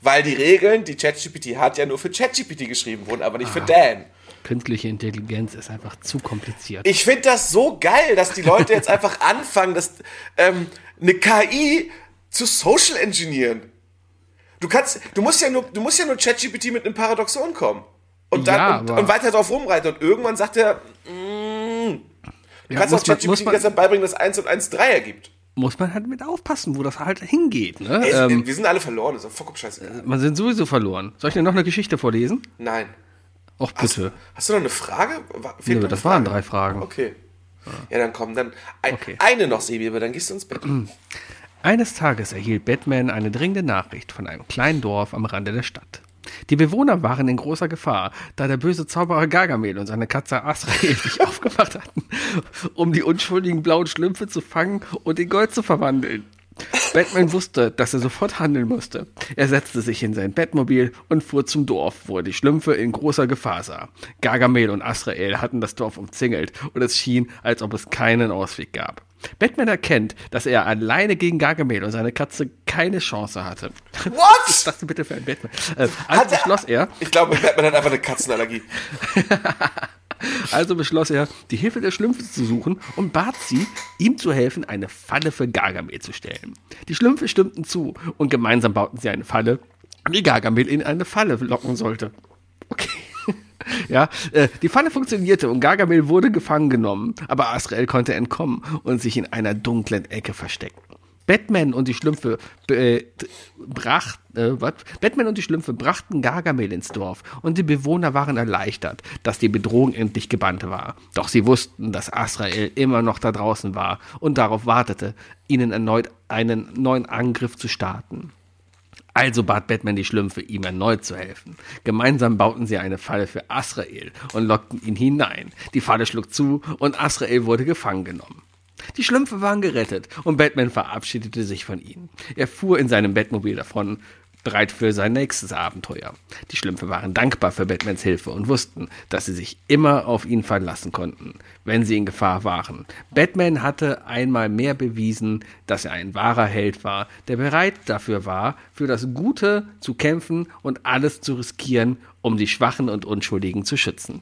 C: Weil die Regeln, die ChatGPT hat, ja nur für ChatGPT geschrieben wurden, aber nicht für Dan.
B: Künstliche Intelligenz ist einfach zu kompliziert.
C: Ich finde das so geil, dass die Leute jetzt einfach anfangen, das, ähm, eine KI zu Social Engineeren. Du kannst, du musst ja nur, du musst ja nur ChatGPT mit einem Paradoxon kommen. Und dann,
B: Ja,
C: und, und weiter drauf rumreiten. Und irgendwann sagt er, mm, du
B: Ja,
C: kannst auch ChatGPT Zeit beibringen, dass 1 und 1 3 ergibt.
B: Muss man halt mit aufpassen, wo das halt hingeht. Ne?
C: Ey,
B: ähm,
C: wir sind alle verloren, ist doch vollkommen scheiße.
B: man sind sowieso verloren. Soll ich dir noch eine Geschichte vorlesen?
C: Nein.
B: Och, bitte.
C: Hast du noch eine Frage? Fehlt noch
B: das
C: eine
B: waren
C: Frage?
B: drei Fragen.
C: Okay. Ja, dann komm, dann ein,
B: Okay.
C: eine noch, Sebi, aber dann gehst du ins Bett.
B: Eines Tages erhielt Batman eine dringende Nachricht von einem kleinen Dorf am Rande der Stadt. Die Bewohner waren in großer Gefahr, da der böse Zauberer Gargamel und seine Katze Asrael sich aufgemacht hatten, um die unschuldigen blauen Schlümpfe zu fangen und in Gold zu verwandeln. Batman wusste, dass er sofort handeln musste. Er setzte sich in sein Bettmobil und fuhr zum Dorf, wo er die Schlümpfe in großer Gefahr sah. Gargamel und Asrael hatten das Dorf umzingelt und es schien, als ob es keinen Ausweg gab. Batman erkennt, dass er alleine gegen Gargamel und seine Katze keine Chance hatte. Was
C: What?
B: ist das denn bitte für ein Batman? Äh, also
C: Hat er-
B: beschloss er,
C: Ich glaube, Batman hat einfach eine Katzenallergie.
B: also beschloss er, die Hilfe der Schlümpfe zu suchen und bat sie, ihm zu helfen, eine Falle für Gargamel zu stellen. Die Schlümpfe stimmten zu und gemeinsam bauten sie eine Falle, die Gargamel in eine Falle locken sollte. Okay. Ja, äh, die Falle funktionierte und Gargamel wurde gefangen genommen, aber Asrael konnte entkommen und sich in einer dunklen Ecke verstecken. Batman und die Schlümpfe äh, bracht, äh, was? Batman und die Schlümpfe brachten Gargamel ins Dorf und die Bewohner waren erleichtert, dass die Bedrohung endlich gebannt war. Doch sie wussten, dass Asrael immer noch da draußen war und darauf wartete, ihnen erneut einen neuen Angriff zu starten. Also bat Batman die Schlümpfe, ihm erneut zu helfen. Gemeinsam bauten sie eine Falle für Asrael und lockten ihn hinein. Die Falle schlug zu und Asrael wurde gefangen genommen. Die Schlümpfe waren gerettet und Batman verabschiedete sich von ihnen. Er fuhr in seinem Bettmobil davon, bereit für sein nächstes Abenteuer. Die Schlümpfe waren dankbar für Batmans Hilfe und wussten, dass sie sich immer auf ihn verlassen konnten, wenn sie in Gefahr waren. Batman hatte einmal mehr bewiesen, dass er ein wahrer Held war, der bereit dafür war, für das Gute zu kämpfen und alles zu riskieren, um die Schwachen und Unschuldigen zu schützen.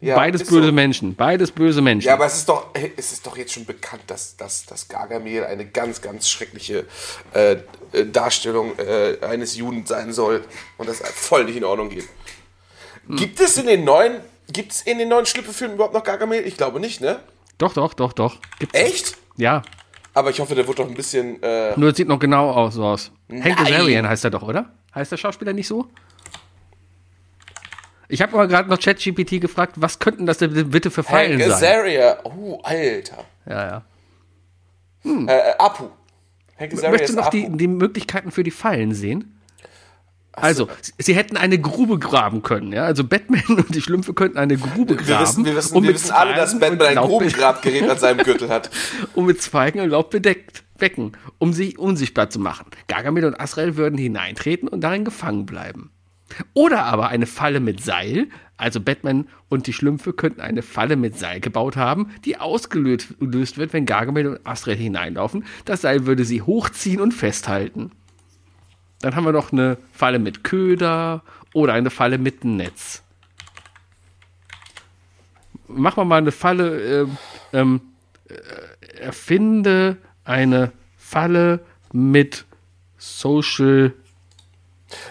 C: Ja,
B: beides böse
C: so.
B: Menschen. Beides böse Menschen.
C: Ja, aber es ist doch, es ist doch jetzt schon bekannt, dass, dass, dass Gargamel eine ganz, ganz schreckliche äh, äh, Darstellung äh, eines Juden sein soll und das voll nicht in Ordnung geht. Gibt es in den neuen, gibt es in den neuen Schlüpfe-Filmen überhaupt noch Gargamel? Ich glaube nicht, ne?
B: Doch, doch, doch, doch. Gibt's.
C: Echt?
B: Ja.
C: Aber ich hoffe, der wird doch ein bisschen. Äh,
B: Nur sieht noch genau aus, so aus. Hank. Azarian heißt er doch, oder? Heißt der Schauspieler nicht so? Ich habe aber gerade noch ChatGPT gefragt, was könnten das denn bitte für Fallen
C: Hank
B: sein?
C: Azaria. Oh, Alter.
B: Ja, ja.
C: Äh, äh, Apu. Azaria
B: Möchtest du noch die, die Möglichkeiten für die Fallen sehen? Also, sie- sie hätten eine Grube graben können, ja. Also Batman und die Schlümpfe könnten eine Grube graben.
C: Wir wissen, wir wissen,
B: und
C: wir
B: mit
C: wissen alle, dass Batman ein Grubengrabgerät an seinem Gürtel hat.
B: und mit Zweigen und Laub bedeckt wecken, um sie unsichtbar zu machen. Gargamel und Asrael würden hineintreten und darin gefangen bleiben. Oder aber eine Falle mit Seil, Also Batman und die Schlümpfe könnten eine Falle mit Seil gebaut haben, die ausgelöst gelöst wird, wenn Gargamel und Astrid hineinlaufen. Das Seil würde sie hochziehen und festhalten. Dann haben wir noch eine Falle mit Köder oder eine Falle mit Netz. Machen wir mal eine Falle, ähm, ähm, äh, erfinde eine Falle mit Social.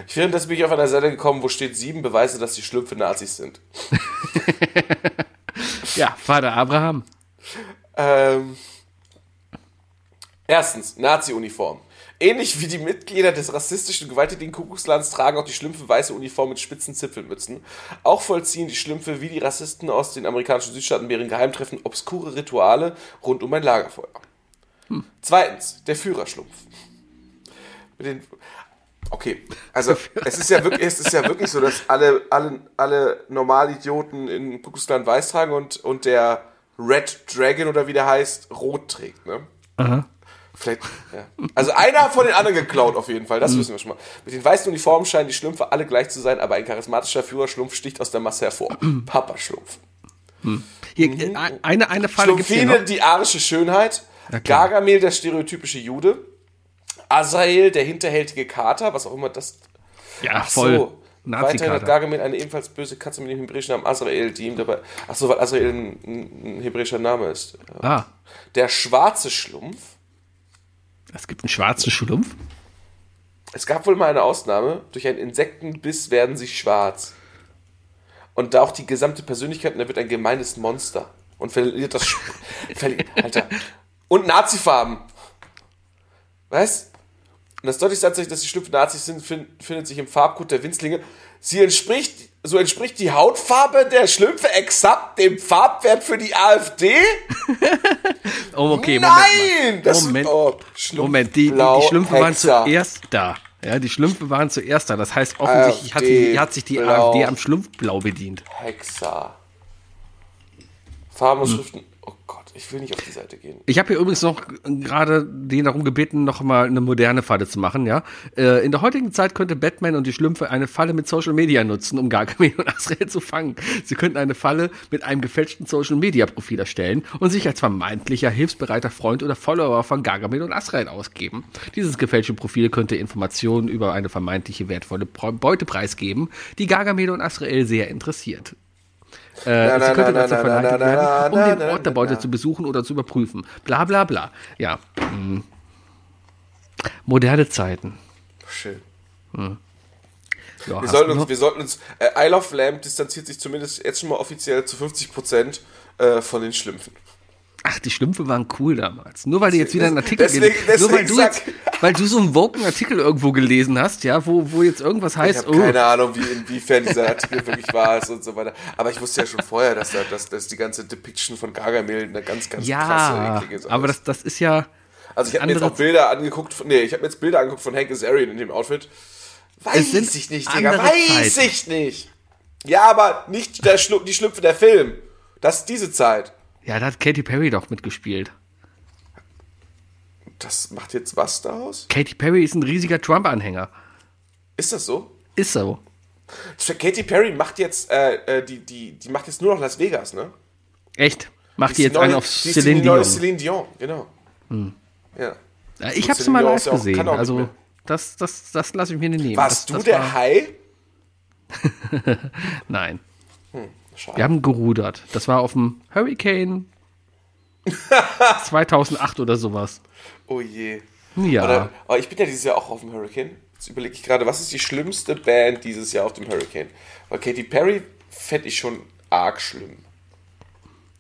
C: Ich finde, das bin ich auf einer Seite gekommen, wo steht sieben Beweise, dass die Schlümpfe Nazis sind.
B: Ja, Vater Abraham.
C: Ähm, erstens, Nazi-Uniform. Ähnlich wie die Mitglieder des rassistischen gewalttätigen Kuckuckslands tragen auch die Schlümpfe weiße Uniformen mit spitzen Zipfelmützen. Auch vollziehen die Schlümpfe wie die Rassisten aus den amerikanischen Südstaaten bei ihren Geheimtreffen obskure Rituale rund um ein Lagerfeuer. Zweitens, der Führerschlumpf. Mit den Okay, also es ist ja wirklich, es ist ja wirklich so, dass alle, alle, alle Normalidioten in Kuckucksland weiß tragen und, und der Red Dragon oder wie der heißt, rot trägt, ne? Vielleicht, ja. Also einer von den anderen geklaut auf jeden Fall, das wissen wir schon mal. Mit den weißen Uniformen scheinen die Schlümpfe alle gleich zu sein, aber ein charismatischer Führerschlumpf sticht aus der Masse hervor. Papa Schlumpf.
B: Hier, äh, eine, eine Falle gibt's hier
C: Schlumpfine,
B: noch.
C: die arische Schönheit. Gargamel, der stereotypische Jude. Azael, der hinterhältige Kater, was auch immer das.
B: Ja,
C: Ach
B: voll.
C: so. Weiterhin hat. Gargamel eine ebenfalls böse Katze mit dem hebräischen Namen Azrael, die ihm dabei. Ach so, weil Azrael ein, ein hebräischer Name ist.
B: Ah,
C: Der schwarze Schlumpf.
B: es gibt einen schwarzen Schlumpf.
C: Es gab wohl mal eine Ausnahme. Durch einen Insektenbiss werden sie schwarz. Und da auch die gesamte Persönlichkeit, und er wird ein gemeines Monster. Und verliert das. Sch- verli Alter. Und Nazifarben. Was? Und das deutlichste tatsächlich, dass die Schlümpfe Nazis sind, fin findet sich im Farbcode der Winzlinge. Sie entspricht, so entspricht die Hautfarbe der Schlümpfe exakt dem Farbwert für die AfD?
B: Oh, okay,
C: Nein! Das
B: Moment,
C: oh,
B: Moment, die, die, die Schlümpfe waren
C: Hexer.
B: zuerst da. Ja, die Schlümpfe waren zuerst da. Das heißt, offensichtlich hat, die, hat sich die
C: Blau.
B: AfD am Schlumpfblau bedient.
C: Hexa. Farben und Schriften. Ich will nicht auf die Seite gehen.
B: Ich habe hier übrigens noch gerade den darum gebeten, noch mal eine moderne Falle zu machen, ja. Äh, in der heutigen Zeit könnte Batman und die Schlümpfe eine Falle mit Social Media nutzen, um Gargamel und Azrael zu fangen. Sie könnten eine Falle mit einem gefälschten Social Media Profil erstellen und sich als vermeintlicher hilfsbereiter Freund oder Follower von Gargamel und Azrael ausgeben. Dieses gefälschte Profil könnte Informationen über eine vermeintliche wertvolle Beute preisgeben, die Gargamel und Azrael sehr interessiert. Äh, sie könnte dazu verleitet werden, um den Ort der Beute zu besuchen oder zu überprüfen. Bla bla bla. Ja. mm. Moderne Zeiten.
C: Schön.
B: Ja,
C: Wir sollten uns, wir sollten uns, äh, Isle of Lamb distanziert sich zumindest jetzt schon mal offiziell zu 50 Prozent äh, von den Schlümpfen.
B: Ach, die Schlümpfe waren cool damals. Nur weil du jetzt wieder einen Artikel
C: Deswegen-
B: gelesen Nur weil
C: deswegen
B: du jetzt, weil du so einen woken Artikel irgendwo gelesen hast, ja, wo, wo jetzt irgendwas
C: Ich
B: heißt,
C: habe
B: oh,
C: keine Ahnung, wie, inwiefern dieser Artikel wirklich wahr ist und so weiter. Aber ich wusste ja schon vorher, dass, da, dass, dass die ganze Depiction von Gargamel eine ganz, ganz krasse,
B: ja,
C: eklige Sache
B: aber
C: ist.
B: das, das ist ja,
C: Also ich habe mir jetzt auch Bilder angeguckt, von, nee, ich habe mir jetzt Bilder angeguckt von Hank Azarian in dem Outfit. Weiß ich nicht, Digga, weiß
B: Zeiten.
C: ich nicht. Ja, aber nicht der Schlu die Schlüpfe der Film. Das ist diese Zeit.
B: Ja, da hat Katy Perry doch mitgespielt.
C: Das macht jetzt was daraus?
B: Katy Perry ist ein riesiger Trump-Anhänger.
C: Ist das so?
B: Ist so.
C: Katy Perry macht jetzt, äh, äh, die, die, die macht jetzt nur noch Las Vegas, ne?
B: Echt. Macht die
C: ist
B: jetzt
C: neue-
B: einen auf
C: die ist die
B: Celine
C: neue
B: Dion.
C: Celine Dion, genau. Ja.
B: Ja, Ich hab's
C: Celine
B: mal
C: Dion
B: live gesehen.
C: auch
B: Also, das, das, das lasse ich mir nicht nehmen.
C: Warst
B: das,
C: du
B: das
C: der
B: war-
C: Hai?
B: Nein.
C: Schade.
B: Wir haben gerudert. Das war auf dem Hurricane 2008 oder sowas.
C: Oh je.
B: Ja.
C: Oder, oh, ich bin ja dieses Jahr auch auf dem Hurricane. Jetzt überlege ich gerade, was ist die schlimmste Band dieses Jahr auf dem Hurricane? Weil Katy Perry fände ich schon arg schlimm.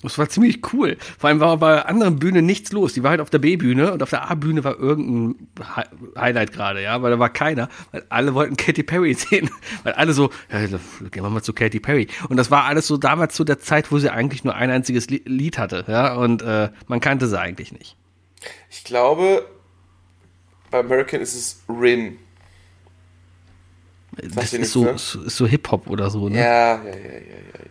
B: Das war ziemlich cool. Vor allem war bei der anderen Bühne nichts los. Die war halt auf der B-Bühne und auf der A-Bühne war irgendein Hi Highlight gerade, ja, weil da war keiner, weil alle wollten Katy Perry sehen. Weil alle so, ja, gehen wir mal zu Katy Perry. Und das war alles so damals zu der Zeit, wo sie eigentlich nur ein einziges Li- Lied hatte, ja, und äh, man kannte sie eigentlich nicht.
C: Ich glaube, beim Hurricane ist es Rin.
B: Das
C: dir
B: ist so, so, ist so Hip-Hop oder so, ne?
C: Ja, ja, ja, ja, ja.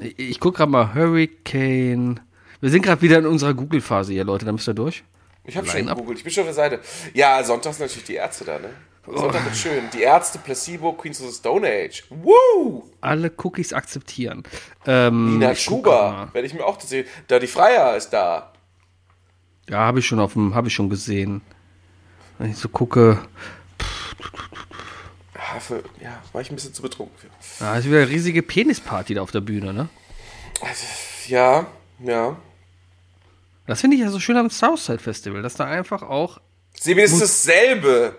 B: Ich, ich guck gerade mal, Hurricane. Wir sind gerade wieder in unserer Google-Phase hier, Leute, da müsst ihr durch.
C: Ich habe schon gegoogelt, ich bin schon auf der Seite. Ja, sonntags natürlich die Ärzte da, ne? Sonntag wird schön. Die Ärzte, Placebo, Queens of the Stone Age. Woo!
B: Alle Cookies akzeptieren. Ähm,
C: Nina Schuber, werde ich mir auch sehen. Da die Freier ist da.
B: Ja, habe ich schon auf dem, habe ich schon gesehen. Wenn ich so gucke,
C: für, ja, war ich ein bisschen zu betrunken für.
B: da ist wieder eine riesige Penisparty da auf der Bühne, ne?
C: Ja, ja.
B: Das finde ich ja so schön am Southside Festival, dass da einfach auch
C: das ist dasselbe.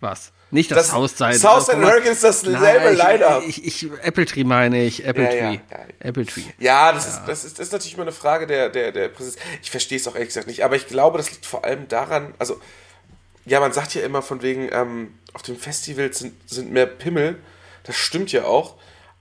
B: was. Nicht das,
C: Das
B: Southside.
C: Southside
B: das-
C: Hurricane ist dasselbe Line-Up.
B: Ich, ich, Apple Tree meine ich, Apple
C: Ja,
B: Tree.
C: ja, ja.
B: Apple Tree.
C: Ja, das, Ist, das, ist, das ist natürlich immer eine Frage der, der, der Präsenz. Ich verstehe es auch ehrlich gesagt nicht, aber ich glaube, das liegt vor allem daran, also, ja, man sagt ja immer von wegen, ähm, dem Festival sind, sind mehr Pimmel. Das stimmt ja auch.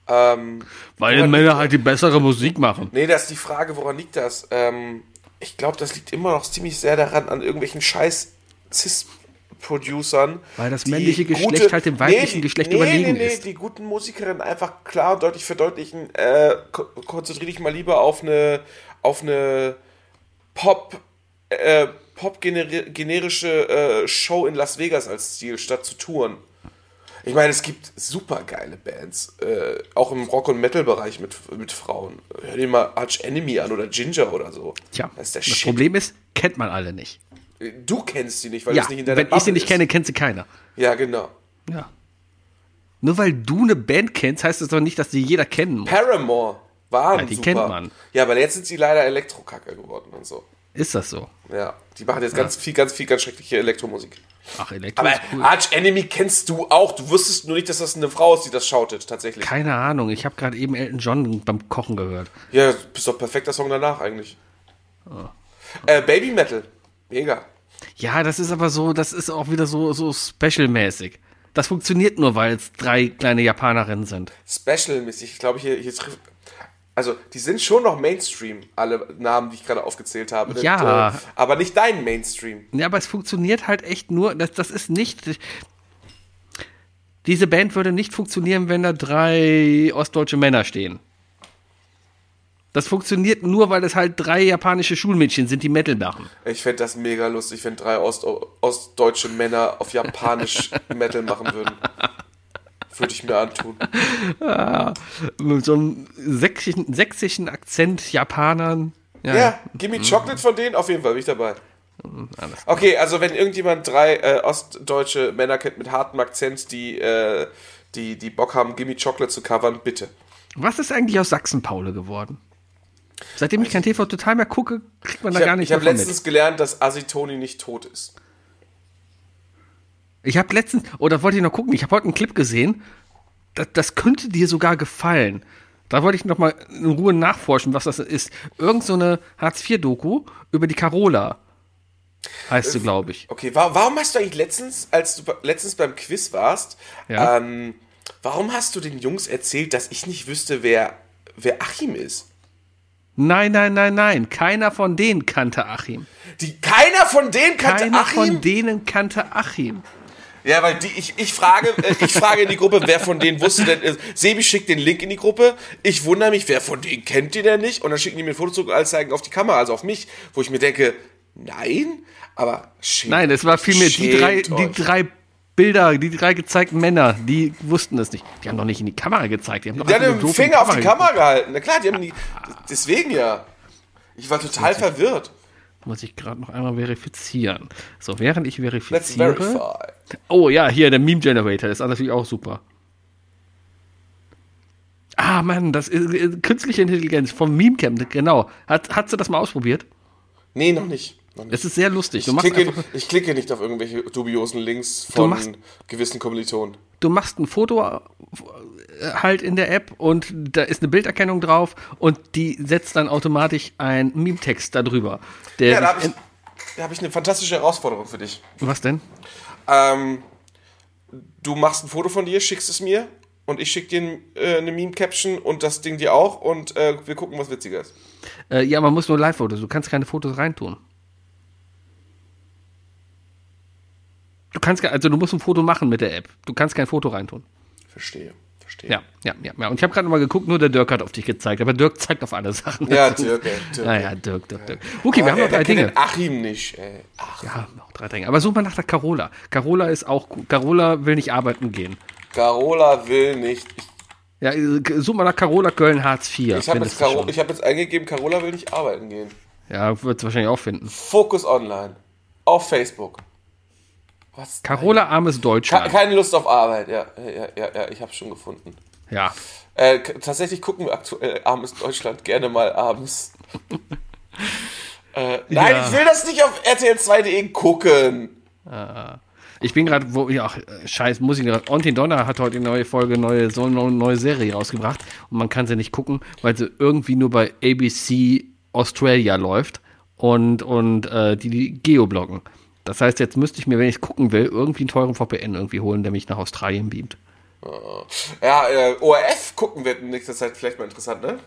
C: Ähm,
B: Weil Männer halt die bessere Musik machen.
C: Nee, das ist die Frage, woran liegt das? Ähm, ich glaube, das liegt immer noch ziemlich sehr daran, an irgendwelchen scheiß Cis-Producern.
B: Weil das männliche Geschlecht halt dem weiblichen
C: die-
B: Geschlecht
C: nee,
B: überlegen
C: nee, nee,
B: ist.
C: die guten Musikerinnen einfach klar und deutlich verdeutlichen, äh, ko konzentriere dich mal lieber auf eine, auf eine Pop, äh, Pop-generische äh, Show in Las Vegas als Ziel, statt zu touren. Ich meine, es gibt super geile Bands, äh, auch im Rock- und Metal-Bereich mit, mit Frauen. Hör dir mal Arch Enemy an oder Ginger oder so.
B: Tja,
C: das
B: das. Problem ist, kennt man alle nicht.
C: Du kennst sie nicht, weil
B: Ja,
C: das nicht in deiner
B: wenn ich sie
C: Bubble
B: nicht
C: ist.
B: kenne, kennt sie keiner.
C: Ja, genau.
B: Ja. Nur weil du eine Band kennst, heißt das doch nicht, dass die jeder kennen muss.
C: Paramore waren
B: Ja, die
C: super.
B: kennt man.
C: Ja, aber jetzt sind sie leider Elektrokacke geworden und so.
B: Ist das so?
C: Ja, die machen jetzt ganz viel, ganz viel, ganz schreckliche Elektromusik.
B: Ach, Elektro
C: Aber
B: cool.
C: Arch Enemy kennst du auch. Du wusstest nur nicht, dass das eine Frau ist, die das schautet, tatsächlich.
B: Keine Ahnung, ich habe gerade eben Elton John beim Kochen gehört.
C: Ja, bist doch perfekter Song danach eigentlich.
B: Oh.
C: Äh, Baby Metal. Mega.
B: Ja, das ist aber so, das ist auch wieder so, so special-mäßig. Das funktioniert nur, weil es drei kleine Japanerinnen sind.
C: Special-mäßig. Ich glaube, hier, hier trifft. Also, die sind schon noch Mainstream, alle Namen, die ich gerade aufgezählt habe.
B: Ja.
C: Äh, aber nicht dein Mainstream.
B: Ja, aber es funktioniert halt echt nur, das, das ist nicht. Diese Band würde nicht funktionieren, wenn da drei ostdeutsche Männer stehen. Das funktioniert nur, weil es halt drei japanische Schulmädchen sind, die Metal machen.
C: Ich fände das mega lustig, wenn drei Ost ostdeutsche Männer auf Japanisch Metal machen würden. Würde ich mir antun.
B: Mit so einem sächsischen, sächsischen Akzent Japanern.
C: Ja, Gimme Chocolate von denen, auf jeden Fall bin ich dabei.
B: alles
C: Okay, also wenn irgendjemand drei äh, ostdeutsche Männer kennt mit hartem Akzent, die, äh, die, die Bock haben, Gimme Chocolate zu covern, bitte.
B: Was ist eigentlich aus Sachsen-Paule geworden? Seitdem ich kein TV total mehr gucke, kriegt man da
C: Ich
B: gar
C: habe
B: nicht
C: hab
B: mehr von
C: letztens
B: mit.
C: gelernt, dass Asitoni nicht tot ist.
B: Ich habe letztens, oder wollte ich noch gucken, ich habe heute einen Clip gesehen, das, das könnte dir sogar gefallen. Da wollte ich noch mal in Ruhe nachforschen, was das ist. Irgend so eine Hartz-IV-Doku über die Carola. Heißt sie, glaube ich.
C: Okay, wa warum hast du eigentlich letztens, als du letztens beim Quiz warst,
B: Ja.
C: ähm, warum hast du den Jungs erzählt, dass ich nicht wüsste, wer, wer Achim ist?
B: Nein, nein, nein, nein. Keiner von denen kannte Achim.
C: Die, keiner von denen kannte
B: Keiner
C: Achim?
B: von denen kannte Achim.
C: Ja, weil die, ich, ich frage, äh, ich frage in die Gruppe, wer von denen wusste denn, äh, Sebi schickt den Link in die Gruppe. Ich wundere mich, wer von denen kennt die denn nicht? Und dann schicken die mir ein Foto zurück und alles zeigen auf die Kamera, also auf mich, wo ich mir denke, nein, aber schämt,
B: Nein, es war vielmehr die drei, die drei Bilder, die drei gezeigten Männer, die wussten es nicht. Die haben doch nicht in die Kamera gezeigt. Die haben doch
C: Die haben den Finger auf die. Kamera gehalten. Na klar, die haben die, deswegen ja. Ich war total verwirrt.
B: Muss ich gerade noch einmal verifizieren. So, während ich verifiziere. Oh ja, hier, der Meme Generator ist natürlich auch super. Ah, Mann, das ist äh, künstliche Intelligenz vom Meme Camp, genau. Hat, hat sie das mal ausprobiert?
C: Nee, noch nicht.
B: Es ist sehr lustig.
C: Ich klicke, ich klicke nicht auf irgendwelche dubiosen Links von
B: machst-
C: gewissen Kommilitonen.
B: du machst ein Foto halt in der App und da ist eine Bilderkennung drauf und die setzt dann automatisch einen Meme-Text darüber.
C: Ja, da habe ich, da hab ich eine fantastische Herausforderung für dich.
B: was denn?
C: Ähm, du machst ein Foto von dir, schickst es mir und ich schicke dir äh, eine Meme-Caption und das Ding dir auch und äh, wir gucken, was witziger ist.
B: Äh, ja, man muss nur Live-Fotos. Du kannst keine Fotos reintun. Du kannst, also du musst ein Foto machen mit der App. Du kannst kein Foto reintun.
C: Verstehe. Verstehe.
B: Ja, ja, ja. ja. Und ich habe gerade mal geguckt, nur der Dirk hat auf dich gezeigt. Aber Dirk zeigt auf alle Sachen.
C: Ja, Dirk, ey, Dirk.
B: Ja, ja, Dirk, Dirk, Dirk. Okay, wir haben noch drei Dinge.
C: Achim nicht, ey. Ach,
B: Ja, noch drei Dinge. Aber such mal nach der Carola. Carola ist auch gut. Carola will nicht arbeiten gehen.
C: Carola will nicht. Ich,
B: Ja, äh, such mal nach Carola Köln Hartz IV.
C: ich habe jetzt, Caro, ich hab jetzt eingegeben, Carola will nicht arbeiten gehen.
B: Ja, wird's wahrscheinlich auch finden.
C: Fokus Online. Auf Facebook. Was?
B: Carola armes Deutschland.
C: Keine Lust auf Arbeit, ja. Ja, ja, ja, ich hab's schon gefunden.
B: Ja.
C: Äh, tatsächlich gucken wir aktuell Armes Deutschland gerne mal abends. äh, nein,
B: Ja.
C: ich will das nicht auf RTL2.de gucken.
B: Ich bin gerade, wo, ja, äh, scheiß, muss ich gerade. Ontin Donner hat heute eine neue Folge, neue, so eine neue Serie rausgebracht und man kann sie nicht gucken, weil sie irgendwie nur bei ABC Australia läuft und, und äh, die, die geobloggen. Das heißt, jetzt müsste ich mir, wenn ich gucken will, irgendwie einen teuren VPN irgendwie holen, der mich nach Australien beamt.
C: Ja, äh, ORF gucken wird in nächster Zeit vielleicht mal interessant, ne?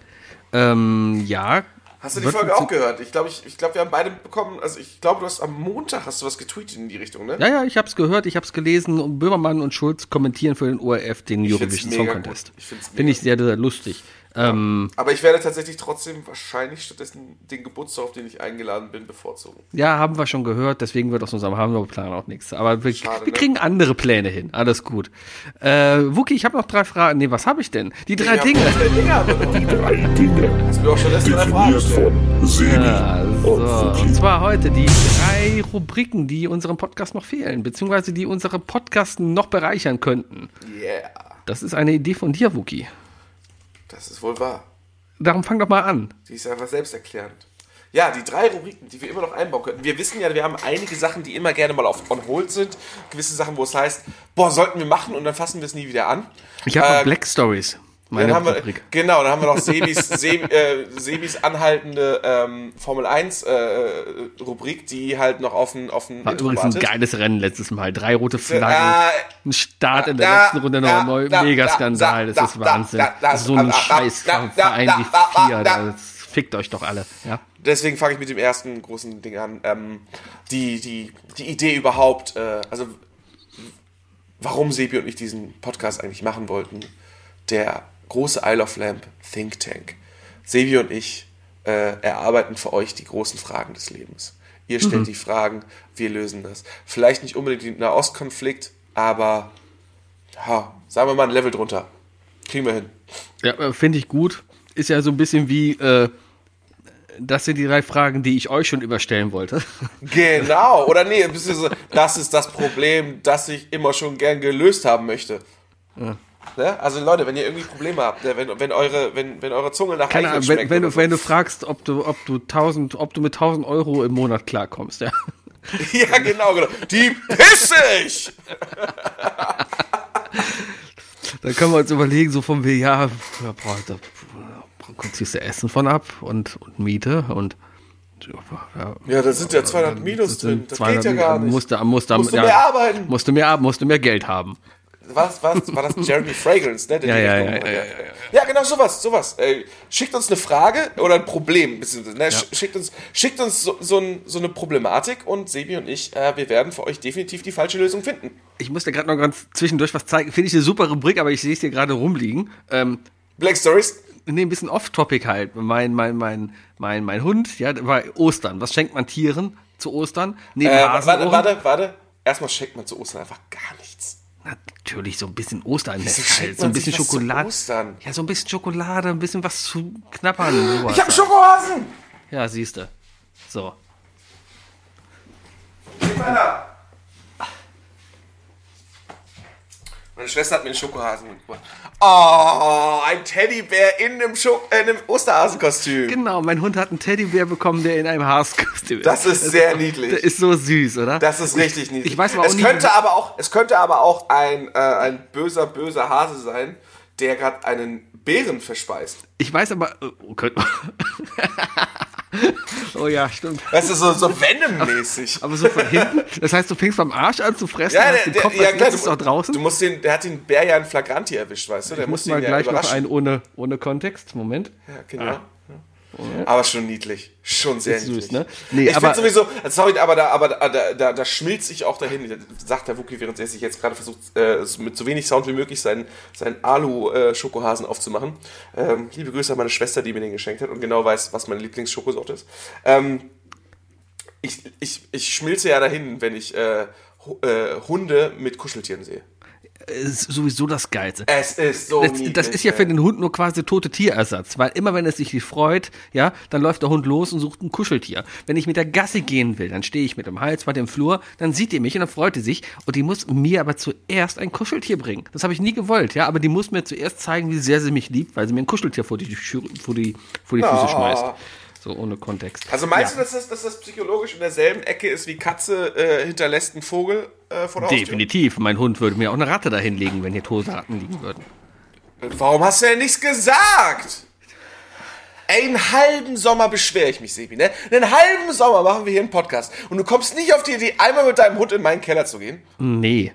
B: Ähm, ja.
C: Hast du die Folge auch gehört? Ich glaube, ich, ich glaub, wir haben beide bekommen, also ich glaube, du hast am Montag hast du was getweetet in die Richtung, ne?
B: Ja, ja, ich habe es gehört, ich habe es gelesen und Böhmermann und Schulz kommentieren für den ORF den Eurovision Song Contest. Finde ich sehr, sehr lustig. Ähm,
C: Aber ich werde tatsächlich trotzdem wahrscheinlich stattdessen den Geburtstag, auf den ich eingeladen bin, bevorzugen.
B: ja, haben wir schon gehört, deswegen wird aus unserem Hamburg-Plan auch nichts. Aber wir,
C: Schade,
B: wir
C: ne?
B: kriegen andere Pläne hin. Alles gut. Äh, Wookie, ich habe noch drei Fragen. Nee, was habe ich denn? Die drei
C: Ja,
B: Dinge.
C: noch.
A: Drei Dinge.
C: Du mir auch schon
A: Definiert von Sebi
B: Also,
A: und
B: und zwar heute die drei Rubriken, die unserem Podcast noch fehlen, beziehungsweise die unsere Podcasts noch bereichern könnten.
C: Yeah,
B: Das ist eine Idee von dir, Wookie.
C: Das ist wohl wahr.
B: Darum fang doch mal an.
C: Die ist einfach selbsterklärend. Ja, die drei Rubriken, die wir immer noch einbauen könnten. Wir wissen ja, wir haben einige Sachen, die immer gerne mal auf on hold sind. Gewisse Sachen, wo es heißt, boah, sollten wir machen und dann fassen wir es nie wieder an.
B: Ich habe
C: Äh,
B: Black Stories. Meine
C: Dann haben wir, genau, dann haben wir noch Sebis, Sebi, äh, Sebis anhaltende ähm, Formel 1 äh, Rubrik, die halt noch auf ein
B: War übrigens ein geiles Rennen letztes Mal. Drei rote Flaggen.
C: Ah,
B: ein Start in der
C: da,
B: letzten Runde noch
C: da,
B: Mega-Skandal.
C: da,
B: Das ist Wahnsinn.
C: da, da,
B: so ein scheiß Verein wie vier.
C: da.
B: Das fickt euch doch alle. Ja?
C: Deswegen fange ich mit dem ersten großen Ding an. Ähm, die, die, die Idee überhaupt, äh, also warum Sebi und ich diesen Podcast eigentlich machen wollten. Der große Isle of Lamp Think Tank. Sebi und ich äh, erarbeiten für euch die großen Fragen des Lebens. Ihr stellt die Fragen, wir lösen das. Vielleicht nicht unbedingt den Nahostkonflikt, aber ja, sagen wir mal ein Level drunter. Kriegen wir hin.
B: Ja, äh, finde ich gut. Ist ja so ein bisschen wie, äh, das sind die drei Fragen, die ich euch schon überstellen wollte.
C: Genau, oder nee, das ist das Problem, das ich immer schon gern gelöst haben möchte. Ne? Also Leute, wenn ihr irgendwie Probleme habt, ne, wenn, wenn, eure, wenn, wenn eure Zunge nach
B: Keine Ahnung, wenn,
C: schmeckt
B: wenn, du,
C: so.
B: wenn du fragst, ob du, ob du 1000, ob du mit 1000 Euro im Monat klarkommst, ja.
C: Ja, genau, genau. Die pisse ich!
B: Dann können wir uns überlegen, so von wie, ja, boah, da ziehst du Essen von ab und, und Miete und ja,
C: Ja, da sind ja 200 Minus drin. Das geht ja gar nicht.
B: Musste, musste,
C: Musst du
B: ja,
C: mehr arbeiten.
B: Musste mehr, musste mehr Geld haben.
C: Was, was, war das Jeremy Fragrance, ne?
B: Ja, ja, ja, ja, ja,
C: genau sowas, sowas. Äh, schickt uns eine Frage oder ein Problem, ne? Sch- schickt uns, schickt uns so, so, ein, so eine Problematik und Sebi und ich, äh, wir werden für euch definitiv die falsche Lösung finden.
B: Ich muss dir gerade noch ganz zwischendurch was zeigen. Finde ich eine super Rubrik, aber ich sehe es dir gerade rumliegen. Ähm,
C: Black Stories,
B: nee, ein bisschen off-topic halt. Mein, mein, mein, mein, mein Hund, ja, war Ostern. Was schenkt man Tieren zu Ostern? Neben
C: Äh, warte, warte, warte. Erstmal schenkt man zu Ostern einfach gar nichts.
B: Natürlich so ein bisschen
C: schenkt
B: halt. So ein bisschen Schokolade.
C: Ostern?
B: Ja, so ein bisschen Schokolade, ein bisschen was zu knappern. Sowas
C: Ich hab. Schokohasen!
B: Ja, siehst du. So.
C: Gib mal da. Meine Schwester hat mir einen Schokohasen mitgebracht. Oh, ein Teddybär in einem, äh, in einem Osterhasenkostüm.
B: Genau, mein Hund hat einen Teddybär bekommen, der in einem Haaskostüm ist.
C: Das ist sehr niedlich.
B: Der ist so süß, oder?
C: Das ist richtig niedlich.
B: ich weiß auch
C: es könnte aber auch, es könnte aber auch ein, äh, ein böser, böser Hase sein, der gerade einen Bären verspeist.
B: Ich weiß aber. Oh, könnte- oh ja, stimmt.
C: Weißt du, so, so Venom-mäßig.
B: Aber so von hinten. Das heißt, du fängst beim Arsch an zu fressen,
C: Ja, der,
B: den
C: der,
B: Kopf
C: ja klar, du,
B: noch draußen.
C: du musst den, der hat den Bär ja in Flagranti erwischt, weißt du? Der
B: ich muss mal
C: ihn ja
B: gleich noch einen ohne, ohne Kontext. Moment.
C: Ja, genau. Aber schon niedlich. Schon sehr
B: süß,
C: niedlich.
B: ne? Nee,
C: ich finde sowieso, sorry, aber da, aber da, da, da, da schmilzt sich auch dahin, sagt der Wookie, während er sich jetzt gerade versucht, äh, mit so wenig Sound wie möglich seinen, seinen Alu-Schokohasen aufzumachen. Ähm, liebe Grüße an meine Schwester, die mir den geschenkt hat und genau weiß, was meine Lieblingsschokosorte ist. Ähm, ich, ich, ich schmilze ja dahin, wenn ich äh, äh, Hunde mit Kuscheltieren sehe.
B: Ist sowieso das Geilste.
C: Es ist so
B: Das,
C: niedlich.
B: das ist ja für den Hund nur quasi tote Tierersatz, weil immer wenn es sich freut, ja, dann läuft der Hund los und sucht ein Kuscheltier. Wenn ich mit der Gassi gehen will, dann stehe ich mit dem Hals bei dem Flur, dann sieht die mich und dann freut die sich und die muss mir aber zuerst ein Kuscheltier bringen. Das habe ich nie gewollt, ja, aber die muss mir zuerst zeigen, wie sehr sie mich liebt, weil sie mir ein Kuscheltier vor die, vor die, vor die Füße
C: Oh.
B: schmeißt. So ohne Kontext.
C: Also meinst
B: ja,
C: du, dass das, dass das psychologisch in derselben Ecke ist wie Katze äh, hinterlässt einen Vogel äh, vor der Haustür?
B: Definitiv. Mein Hund würde mir auch eine Ratte dahin legen, wenn hier tote Ratten liegen würden.
C: Warum hast du denn nichts gesagt? Einen halben Sommer beschwere ich mich, Sebi, ne? Einen halben Sommer machen wir hier einen Podcast. Und du kommst nicht auf die Idee, einmal mit deinem Hund in meinen Keller zu gehen.
B: Nee.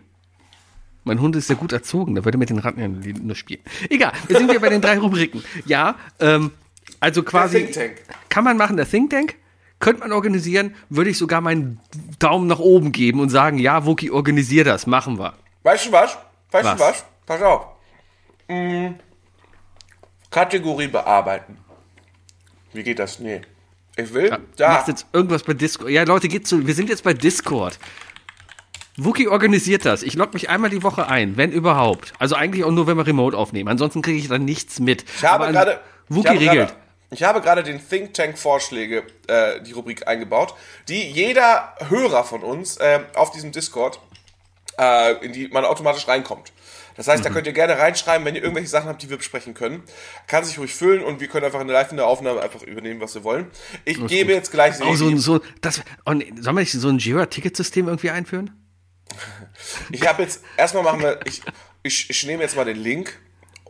B: Mein Hund ist sehr gut erzogen, der würde mit den Ratten ja nur spielen. Egal, wir sind hier bei den drei Rubriken. Ja, ähm, also quasi.
C: Think Tank.
B: Kann man machen, der Think Tank? Könnte man organisieren, würde ich sogar meinen Daumen nach oben geben und sagen, ja, Wookie, organisier das, machen wir.
C: Weißt du was? Weißt
B: Was?
C: du was? Pass auf. Hm. Kategorie bearbeiten. Wie geht das? Nee. Ich will
B: Du
C: da.
B: machst jetzt irgendwas bei Discord. Ja, Leute, geht zu. Wir sind jetzt bei Discord. Wookie organisiert das. Ich logge mich einmal die Woche ein, wenn überhaupt. Also eigentlich auch nur, wenn wir remote aufnehmen. Ansonsten kriege ich dann nichts mit.
C: Ich habe gerade.
B: Wookie regelt.
C: Ich habe gerade den Think Tank Vorschläge, äh, die Rubrik eingebaut, die jeder Hörer von uns äh, auf diesem Discord, äh, in die man automatisch reinkommt. Das heißt, da
B: Mhm.
C: könnt ihr gerne reinschreiben, wenn ihr irgendwelche Sachen habt, die wir besprechen können. Kann sich ruhig füllen und wir können einfach eine live in der Aufnahme einfach übernehmen, was wir wollen. Ich gebe jetzt gleich
B: Oh, so, ein- so, das, oh, nee, sollen wir nicht so ein Jira-Ticketsystem irgendwie einführen?
C: Ich habe jetzt, erstmal machen wir, ich, ich, ich nehme jetzt mal den Link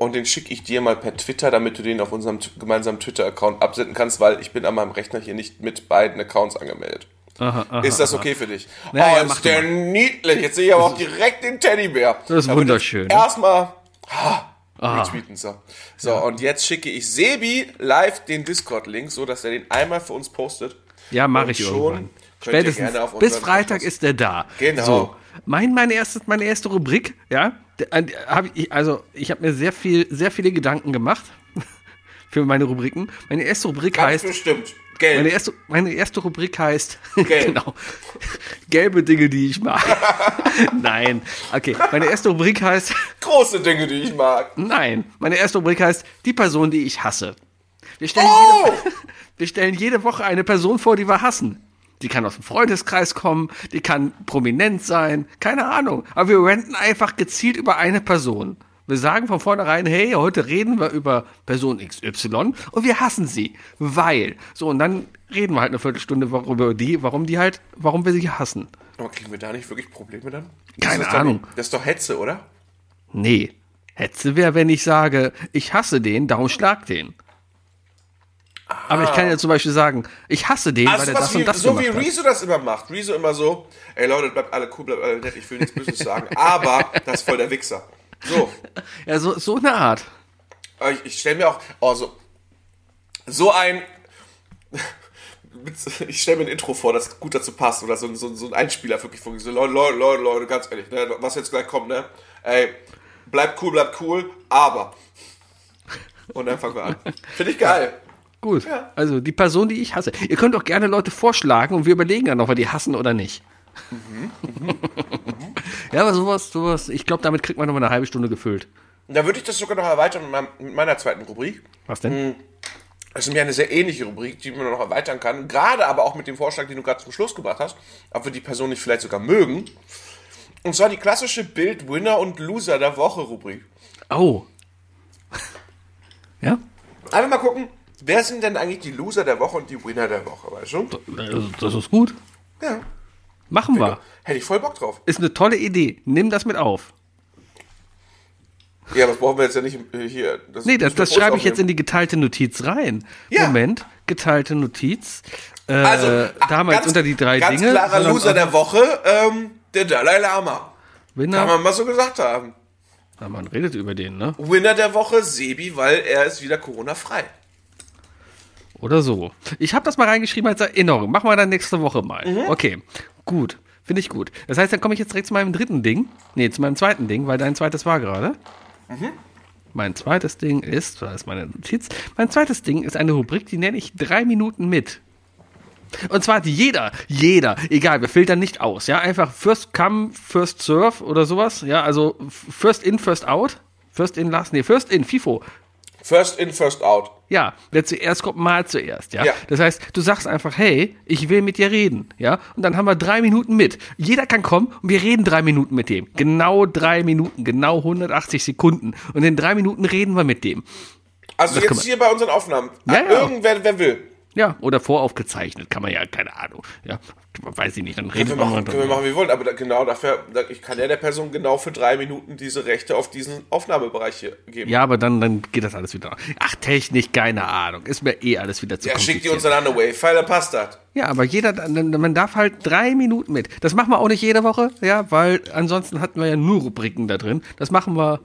C: und den schicke ich dir mal per Twitter, damit du den auf unserem gemeinsamen Twitter-Account absenden kannst, weil ich bin an meinem Rechner hier nicht mit beiden Accounts angemeldet.
B: Aha, aha,
C: ist das okay für dich?
B: Ja,
C: oh,
B: ja,
C: ist der
B: mal.
C: niedlich. Jetzt sehe ich aber auch direkt den Teddybär.
B: Das ist
C: Da
B: wunderschön.
C: Erstmal ah, retweeten. So, so und jetzt schicke ich Sebi live den Discord-Link, so dass er den einmal für uns postet.
B: Ja, mache ich
C: schon
B: irgendwann.
C: könnt ihr
B: Spätestens
C: gerne auf
B: bis Freitag
C: Podcast-
B: ist der da.
C: Genau.
B: So, mein, meine, erste, meine erste Rubrik, ja, also ich habe mir sehr viel, sehr viele Gedanken gemacht für meine Rubriken. Meine erste Rubrik
C: Ganz
B: heißt,
C: bestimmt. Gelb.
B: meine erste, meine erste Rubrik heißt,
C: Gelb.
B: genau, gelbe Dinge, die ich mag. Nein, okay, meine erste Rubrik heißt,
C: Große Dinge, die ich mag.
B: nein, meine erste Rubrik heißt, die Person, die ich hasse. Wir stellen,
C: Oh!
B: jede, wir stellen jede Woche eine Person vor, die wir hassen. Die kann aus dem Freundeskreis kommen, die kann prominent sein, keine Ahnung. Aber wir renten einfach gezielt über eine Person. Wir sagen von vornherein, hey, heute reden wir über Person XY und wir hassen sie, weil. So, und dann reden wir halt eine Viertelstunde über die, warum die halt, warum wir sie hassen.
C: Aber kriegen wir da nicht wirklich Probleme dann?
B: Keine
C: das ist doch-
B: Ahnung.
C: das ist doch Hetze, oder?
B: Nee. Hetze wäre, wenn ich sage, ich hasse den, darum schlag den. Aber ich kann ja zum Beispiel sagen, ich hasse den, weil
C: Also
B: er
C: was
B: das
C: wie,
B: und das
C: so wie. Rezo das immer macht. Rezo immer so, ey Leute, bleibt alle cool, bleibt alle nett, ich will nichts Böses sagen, aber das ist voll der Wichser. So,
B: Ja, so, so eine Art.
C: aber ich, ich stelle mir auch, oh, so, so ein, ich stelle mir ein Intro vor, das gut dazu passt, oder so, ein- so, so ein Einspieler wirklich von so, Leute, Leute, Leute, Leute, ganz ehrlich, ne, was jetzt gleich kommt, ne, ey, bleibt cool, bleibt cool, aber. Und dann fangen wir an. Finde ich geil.
B: Gut. Also die Person, die ich hasse. Ihr könnt auch gerne Leute vorschlagen und wir überlegen dann, ob wir die hassen oder nicht. ja, aber sowas, sowas, ich glaube, damit kriegt man noch mal eine halbe Stunde gefüllt.
C: Da würde ich das sogar noch erweitern mit, meiner zweiten Rubrik.
B: Was denn?
C: Das ist nämlich eine sehr ähnliche Rubrik, die man noch erweitern kann. Gerade aber auch mit dem Vorschlag, den du gerade zum Schluss gebracht hast, ob wir die Person nicht vielleicht sogar mögen. Und zwar die klassische Bild-Winner und Loser der Woche-Rubrik.
B: Oh. ja?
C: Einfach mal gucken, wer sind denn eigentlich die Loser der Woche und die Winner der Woche, weißt du?
B: Also, das ist gut.
C: Ja.
B: Machen wir.
C: Hätte ich voll Bock drauf.
B: Ist eine tolle Idee. Nimm das mit auf.
C: Ja, das brauchen wir jetzt ja nicht hier. Das
B: Nee, das, das schreibe ich jetzt in die geteilte Notiz rein.
C: Ja.
B: Moment, geteilte Notiz. Äh,
C: Also,
B: da haben wir jetzt unter die drei
C: ganz
B: Dinge.
C: klarer
B: sondern
C: Loser der Woche, ähm, der Dalai Lama.
B: Winner.
C: Kann man mal so gesagt haben.
B: Ja, man redet über den, ne?
C: Winner der Woche, Sebi, weil er ist wieder Corona-frei.
B: Oder so. Ich habe das mal reingeschrieben als Erinnerung. Machen wir dann nächste Woche mal.
C: Mhm.
B: Okay, gut. Finde ich gut. Das heißt, dann komme ich jetzt direkt zu meinem dritten Ding. Nee, zu meinem zweiten Ding, weil dein zweites war gerade.
C: Mhm.
B: Mein zweites Ding ist, da ist meine Notiz, mein zweites Ding ist eine Rubrik, die nenne ich drei Minuten mit. Und zwar hat jeder, jeder, egal, wir filtern nicht aus, ja, einfach first come, first serve oder sowas, ja, also first in, first out, first in, last, nee, first in, FIFO,
C: First in, first out.
B: ja, wer zuerst kommt, mal zuerst, ja?
C: Ja.
B: Das heißt, du sagst einfach, hey, ich will mit dir reden, ja? Und dann haben wir drei Minuten mit. Jeder kann kommen und wir reden drei Minuten mit dem. Genau drei Minuten, genau 180 Sekunden. Und in drei Minuten reden wir mit dem.
C: Also
B: Das
C: jetzt hier bei unseren Aufnahmen.
B: Ja, ja.
C: Irgendwer, wer will.
B: Ja, oder voraufgezeichnet, kann man ja, keine Ahnung, ja? Weiß ich nicht, dann
C: Können
B: redet
C: wir, machen,
B: mal
C: können wir machen, wie wir wollen, aber da, genau dafür, da, ich kann ja der Person genau für drei Minuten diese Rechte auf diesen Aufnahmebereich hier geben.
B: Ja, aber dann, dann geht das alles wieder. Ach, Technik, keine Ahnung. Ist mir eh alles wieder zu
C: Ja, schickt die uns dann an eine Wave-File, dann passt das.
B: Ja, aber jeder, man darf halt drei Minuten mit. Das machen wir auch nicht jede Woche, ja, weil ansonsten hatten wir ja nur Rubriken da drin. Das machen wir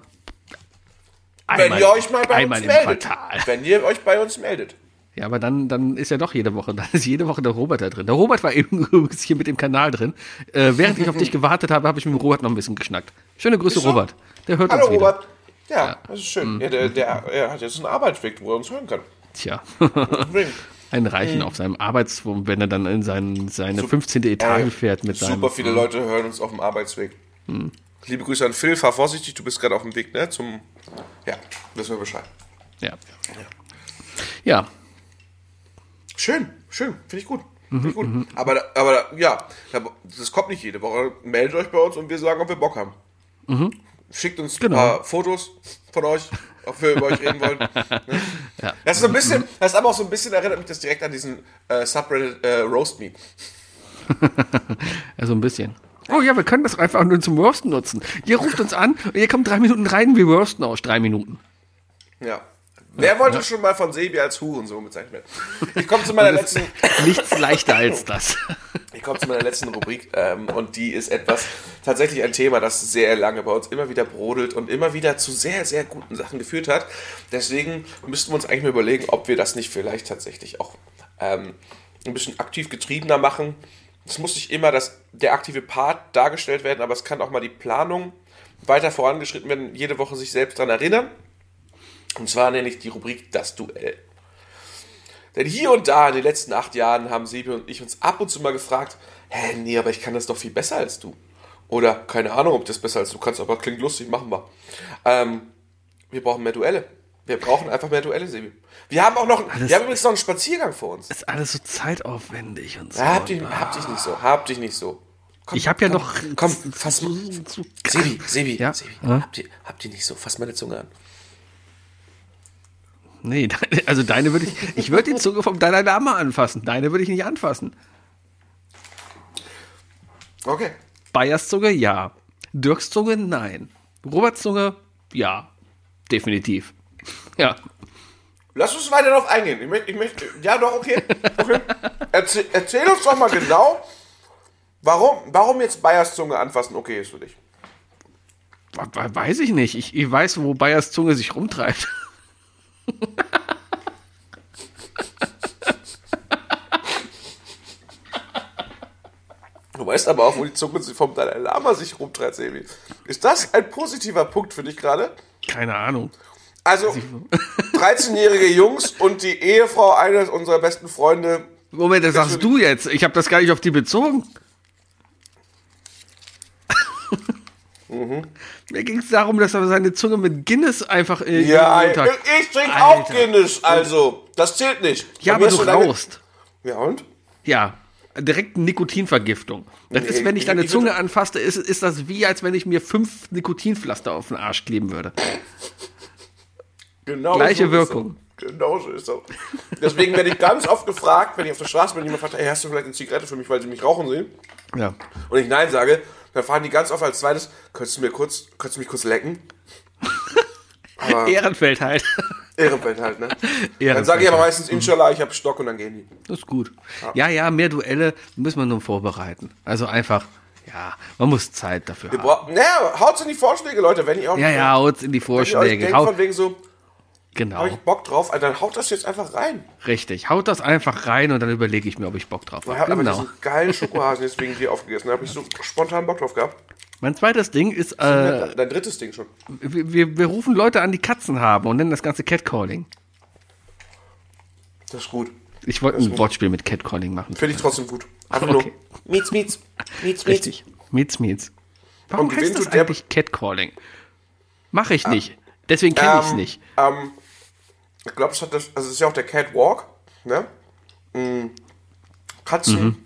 C: Wenn ihr euch mal bei
B: einmal
C: uns
B: im
C: meldet.
B: Quartal.
C: Wenn ihr euch bei uns meldet.
B: Ja, aber dann, dann ist ja doch jede Woche, dann ist jede Woche der Robert da drin. Der Robert war eben übrigens hier mit dem Kanal drin. Äh, während ich auf dich gewartet habe, habe ich mit dem Robert noch ein bisschen geschnackt. Schöne Grüße,
C: so?
B: Robert. Der hört
C: Hallo
B: uns wieder.
C: Robert. Ja, das ist schön. Ja, der, der, er hat jetzt einen Arbeitsweg, wo er uns hören kann.
B: Tja. Ein Reichen auf seinem Arbeitswurm, wenn er dann in seinen, seine 15. Etage
C: Ey,
B: fährt mit seinem.
C: Super viele Leute hören uns auf dem Arbeitsweg. Liebe Grüße an Phil, fahr vorsichtig, du bist gerade auf dem Weg, ne? Zum. Ja, wissen wir Bescheid.
B: Ja. Ja.
C: Schön, schön, finde ich gut. Finde ich gut. Aber, da- aber da- ja, da- das kommt nicht jede Woche. Meldet euch bei uns und wir sagen, ob wir Bock haben. Schickt uns
B: Genau.
C: ein paar Fotos von euch, ob wir über euch reden wollen. Ne? Das ist so ein bisschen, das ist aber auch so ein bisschen, erinnert mich das direkt an diesen äh, Subreddit äh, Roast Me.
B: Also ein bisschen. Oh ja, wir können das einfach nur zum Roasten nutzen. Ihr ruft uns an und ihr kommt drei Minuten rein, wir roasten aus drei Minuten.
C: Ja. Wer wollte schon mal von Sebi als Hurensohn bezeichnet werden? Ich komme zu meiner letzten,
B: Nichts leichter als das.
C: ich komme zu meiner letzten Rubrik ähm, und die ist etwas, tatsächlich ein Thema, das sehr lange bei uns immer wieder brodelt und immer wieder zu sehr, sehr guten Sachen geführt hat. Deswegen müssten wir uns eigentlich mal überlegen, ob wir das nicht vielleicht tatsächlich auch ähm, ein bisschen aktiv getriebener machen. Es muss nicht immer das, der aktive Part dargestellt werden, aber es kann auch mal die Planung weiter vorangeschritten werden, jede Woche sich selbst daran erinnern. Und zwar nenne ich die Rubrik Das Duell. Denn hier und da in den letzten acht Jahren haben Sebi und ich uns ab und zu mal gefragt, hä, nee, aber ich kann das doch viel besser als du. Oder, keine Ahnung, ob das besser als du kannst, aber klingt lustig, machen wir. Ähm, wir brauchen mehr Duelle. Wir brauchen einfach mehr Duelle, Sebi. Wir haben auch noch, wir haben übrigens noch einen Spaziergang vor uns.
B: ist alles so zeitaufwendig und so.
C: Ja, hab, dich, hab dich nicht so, hab dich nicht so. Komm,
B: Ich hab ja
C: komm,
B: noch-
C: Komm, fass mal. Sebi, Sebi,
B: Ja?
C: Sebi,
B: Ja?
C: habt ihr, habt ihr nicht so, fass meine Zunge an.
B: Nee, also deine würde ich, ich würde die Zunge vom Dalai Lama anfassen. Deine würde ich nicht anfassen.
C: Okay.
B: Bayers Zunge, ja. Dirks Zunge, nein. Roberts Zunge, ja. Definitiv. Ja.
C: Lass uns weiter darauf eingehen. Ich möchte, ich möchte, ja doch, okay. okay. Erzähl, erzähl uns doch mal genau, warum, warum jetzt Bayers Zunge anfassen okay ist für dich.
B: We- we- Weiß ich nicht. Ich, ich weiß, wo Bayers Zunge sich rumtreibt.
C: Du weißt aber auch, wo die Zunge vom Dalai Lama sich rumtreibt, Sebi. Ist das ein positiver Punkt für dich gerade?
B: Keine Ahnung.
C: Also, 13-jährige Jungs und die Ehefrau eines unserer besten Freunde.
B: Moment, das sagst du jetzt. Ich habe das gar nicht auf die bezogen. Mir ging es darum, dass er seine Zunge mit Guinness einfach äh,
C: Ja,
B: Tag-
C: ich trinke auch. Guinness, also. Das zählt nicht.
B: Ja, aber du rauchst.
C: Ja, und?
B: Ja, direkt Nikotinvergiftung. Das
C: Nee,
B: ist, wenn ich
C: ich-
B: deine
C: ich
B: Zunge anfasste, ist, ist das wie, als wenn ich mir fünf Nikotinpflaster auf den Arsch kleben würde.
C: Genau
B: Gleiche
C: so
B: Wirkung.
C: das. Genau so ist das. Deswegen werde ich ganz oft gefragt, wenn ich auf der Straße bin, jemand fragt, hey, hast du vielleicht eine Zigarette für mich, weil sie mich rauchen sehen?
B: Ja.
C: Und ich Nein sage, dann fragen die ganz oft als zweites, könntest du mir kurz, könntest du mich kurz lecken? Aber
B: Ehrenfeld halt.
C: Ehrenfeld halt, ne?
B: Ehrenfeld
C: Dann sage ich aber
B: halt.
C: meistens, Inshallah, ich habe Stock und dann gehen die.
B: Das ist gut. Ja, ja, mehr Duelle müssen wir nur vorbereiten. Also einfach, ja, man muss Zeit dafür haben.
C: Naja, haut's in die Vorschläge, Leute, wenn ihr auch
B: Ja, ja, haut's in die
C: wenn ihr euch
B: Vorschläge.
C: denkt
B: Hau,
C: von wegen so,
B: Genau.
C: Habe ich Bock drauf? Also dann haut das jetzt einfach rein.
B: Richtig. Haut das einfach rein und dann überlege ich mir, ob ich Bock drauf
C: Ich
B: habe.
C: habe aber
B: Genau.
C: diesen geilen Schokohasen jetzt wegen dir aufgegessen. Da habe ich so spontan Bock drauf gehabt.
B: Mein zweites Ding ist, äh,
C: Dein drittes Ding schon.
B: wir, wir, wir rufen Leute an, die Katzen haben und nennen das Ganze Catcalling.
C: Das ist gut.
B: Ich wollte ein Wortspiel mit Catcalling machen.
C: Finde ich trotzdem gut. Einfach
B: Okay.
C: nur Mietz, Mietz, Mietz.
B: Richtig. Mietz, Mietz. Warum
C: Und
B: heißt das eigentlich Catcalling? Mache ich nicht. Deswegen kenne ich es
C: Ähm,
B: nicht.
C: Ähm, ich glaube, es hat das, also es ist ja auch der Catwalk, ne? Mm, Katzen
B: Mhm.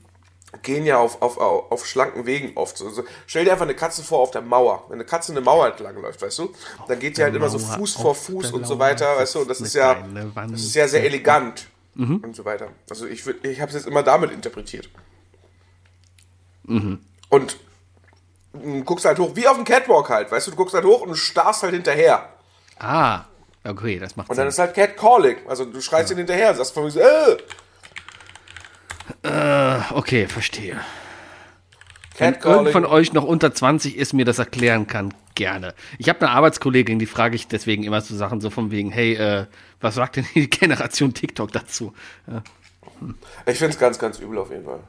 C: gehen ja auf, auf, auf, auf schlanken Wegen oft. So, so. Stell dir einfach eine Katze vor auf der Mauer. Wenn eine Katze eine Mauer entlang läuft, weißt du, dann geht die halt immer so
B: Mauer
C: Fuß vor
B: auf
C: Fuß und so weiter, weißt du, und das ist ja, das ist ja sehr elegant
B: Mhm.
C: und so weiter. Also ich, würd- ich habe es jetzt immer damit interpretiert.
B: Mhm.
C: Und mm, guckst halt hoch, wie auf dem Catwalk halt, weißt du, du guckst halt hoch und starrst halt hinterher.
B: Ah, okay, das macht
C: Und dann
B: Sinn.
C: ist halt Catcalling. Also du schreist ihn hinterher, sagst von mir so, äh,
B: Okay, verstehe. Wenn irgend
C: Catcalling.
B: von euch noch unter 20 ist, mir das erklären kann, gerne. Ich habe eine Arbeitskollegin, die frage ich deswegen immer so Sachen so von wegen, hey, äh, was sagt denn die Generation TikTok dazu?
C: Ich finde es ganz, ganz übel auf jeden Fall.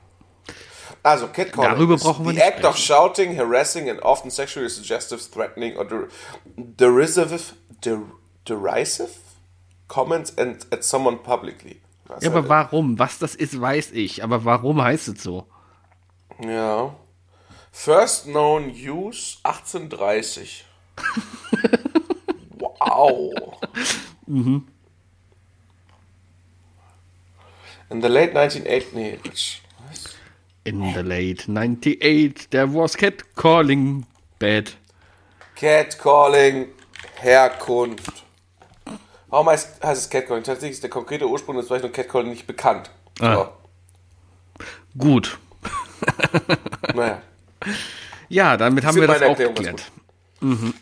C: Also, Catcalling
B: Darüber brauchen wir
C: the act of shouting, harassing and often sexually suggestive, threatening or der derisive, der derisive comments and, at someone publicly. Was
B: Ja,
C: halt-
B: aber warum? Was das ist, weiß ich. Aber warum heißt es so?
C: Ja. First known use 1830. wow. In the late 1980s. Nee, Quatsch.
B: In the late 98, there was catcalling bad.
C: Catcalling, Herkunft. Warum heißt, heißt es Catcalling? Tatsächlich ist der konkrete Ursprung des Bezeichnung Catcalling nicht bekannt.
B: Ah. Gut.
C: Naja.
B: Ja, damit haben wir das auch
C: Erklärung
B: geklärt.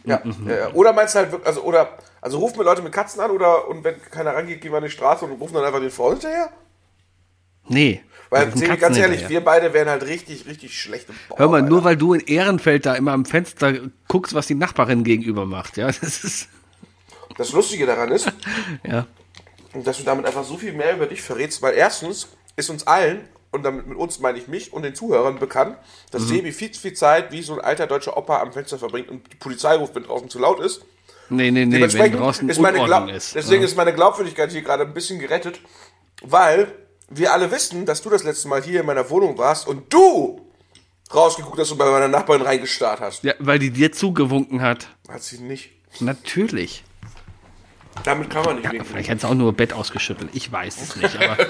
C: Ja, ja, ja. Oder meinst du halt wirklich, also, oder, also rufen wir Leute mit Katzen an oder, und wenn keiner rangeht, gehen wir an die Straße und rufen dann einfach den Freund hinterher?
B: Nee.
C: Weil,
B: Katzen
C: ganz ehrlich,
B: hinterher.
C: wir beide wären halt richtig, richtig schlechte Bauer,
B: Hör mal, nur
C: Alter.
B: weil du in Ehrenfeld da immer am Fenster guckst, was die Nachbarin gegenüber macht, ja, das ist,
C: Das Lustige daran ist,
B: ja.
C: dass du damit einfach so viel mehr über dich verrätst, weil erstens ist uns allen, und damit mit uns meine ich mich und den Zuhörern bekannt, dass Sebi viel zu viel Zeit wie so ein alter deutscher Opa am Fenster verbringt und die Polizei ruft, wenn draußen zu laut ist.
B: Nee, nee, nee, wenn draußen
C: ist meine
B: ist.
C: deswegen
B: ja.
C: ist meine Glaubwürdigkeit hier gerade ein bisschen gerettet, weil wir alle wissen, dass du das letzte Mal hier in meiner Wohnung warst und du rausgeguckt hast und bei meiner Nachbarin reingestarrt hast.
B: ja, weil die dir zugewunken hat.
C: Hat sie nicht.
B: Natürlich.
C: Damit kann man nicht winken.
B: Vielleicht hat sie auch nur Bett ausgeschüttelt. Ich weiß es nicht, aber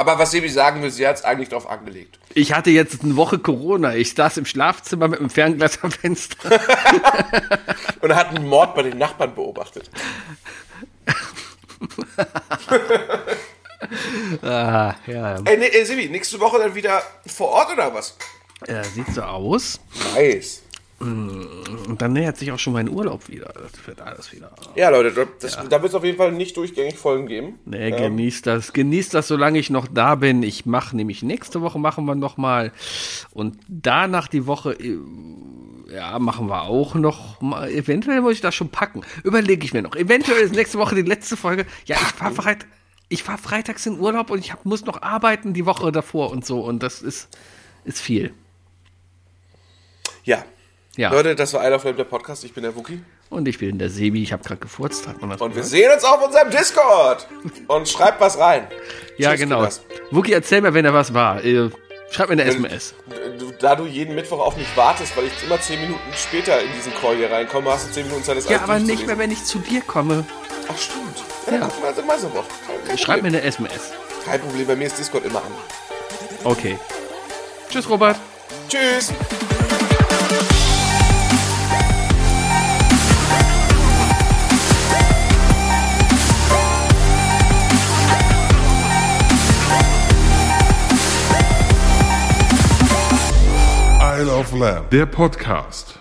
C: Aber was Sebi sagen will, sie hat es eigentlich drauf angelegt.
B: ich hatte jetzt eine Woche Corona. Ich saß im Schlafzimmer mit einem Fernglas am Fenster.
C: Und hat einen Mord bei den Nachbarn beobachtet.
B: ah, ja,
C: Ey, nee, ey Sebi, nächste Woche dann wieder vor Ort oder was?
B: ja, sieht so aus.
C: Nice.
B: Und dann nähert sich auch schon mein Urlaub wieder. Das wird alles wieder.
C: Ja, Leute, das, da wird es auf jeden Fall nicht durchgängig Folgen geben.
B: Nee, genießt das. Genießt das, solange ich noch da bin. Ich mache nämlich nächste Woche machen wir noch mal und danach die Woche äh, ja, machen wir auch noch mal. Eventuell muss ich das schon packen. Überlege ich mir noch. Eventuell ist nächste Woche die letzte Folge. Ja, ich fahr Freit ich fahr freitags in Urlaub und ich hab, muss noch arbeiten die Woche davor und so und das ist ist viel.
C: Ja.
B: Ja.
C: Leute, das war I Love Flame, der Podcast. Ich bin der Wookie.
B: Und ich bin der Sebi, ich habe gerade gefurzt, hat man das
C: Und wir
B: gehört?
C: sehen uns auf unserem Discord. Und schreibt was rein.
B: Ja,
C: Tschüss,
B: genau.
C: Kinders.
B: Wookie, erzähl mir, wenn da was war. Äh, Schreib mir eine SMS.
C: Da du jeden Mittwoch auf mich wartest, weil ich immer 10 Minuten später in diesen Call hier reinkomme, hast du 10 Minuten Zeit, das
B: Ja, aber nicht mehr, wenn ich zu dir komme.
C: Ach, stimmt. Ja, ja. mal so. Kein, kein,
B: Schreib mir eine SMS.
C: Kein Problem, bei mir ist Discord immer an.
B: Okay. Tschüss, Robert.
C: Tschüss.
A: Isle of Lamb. Der Podcast.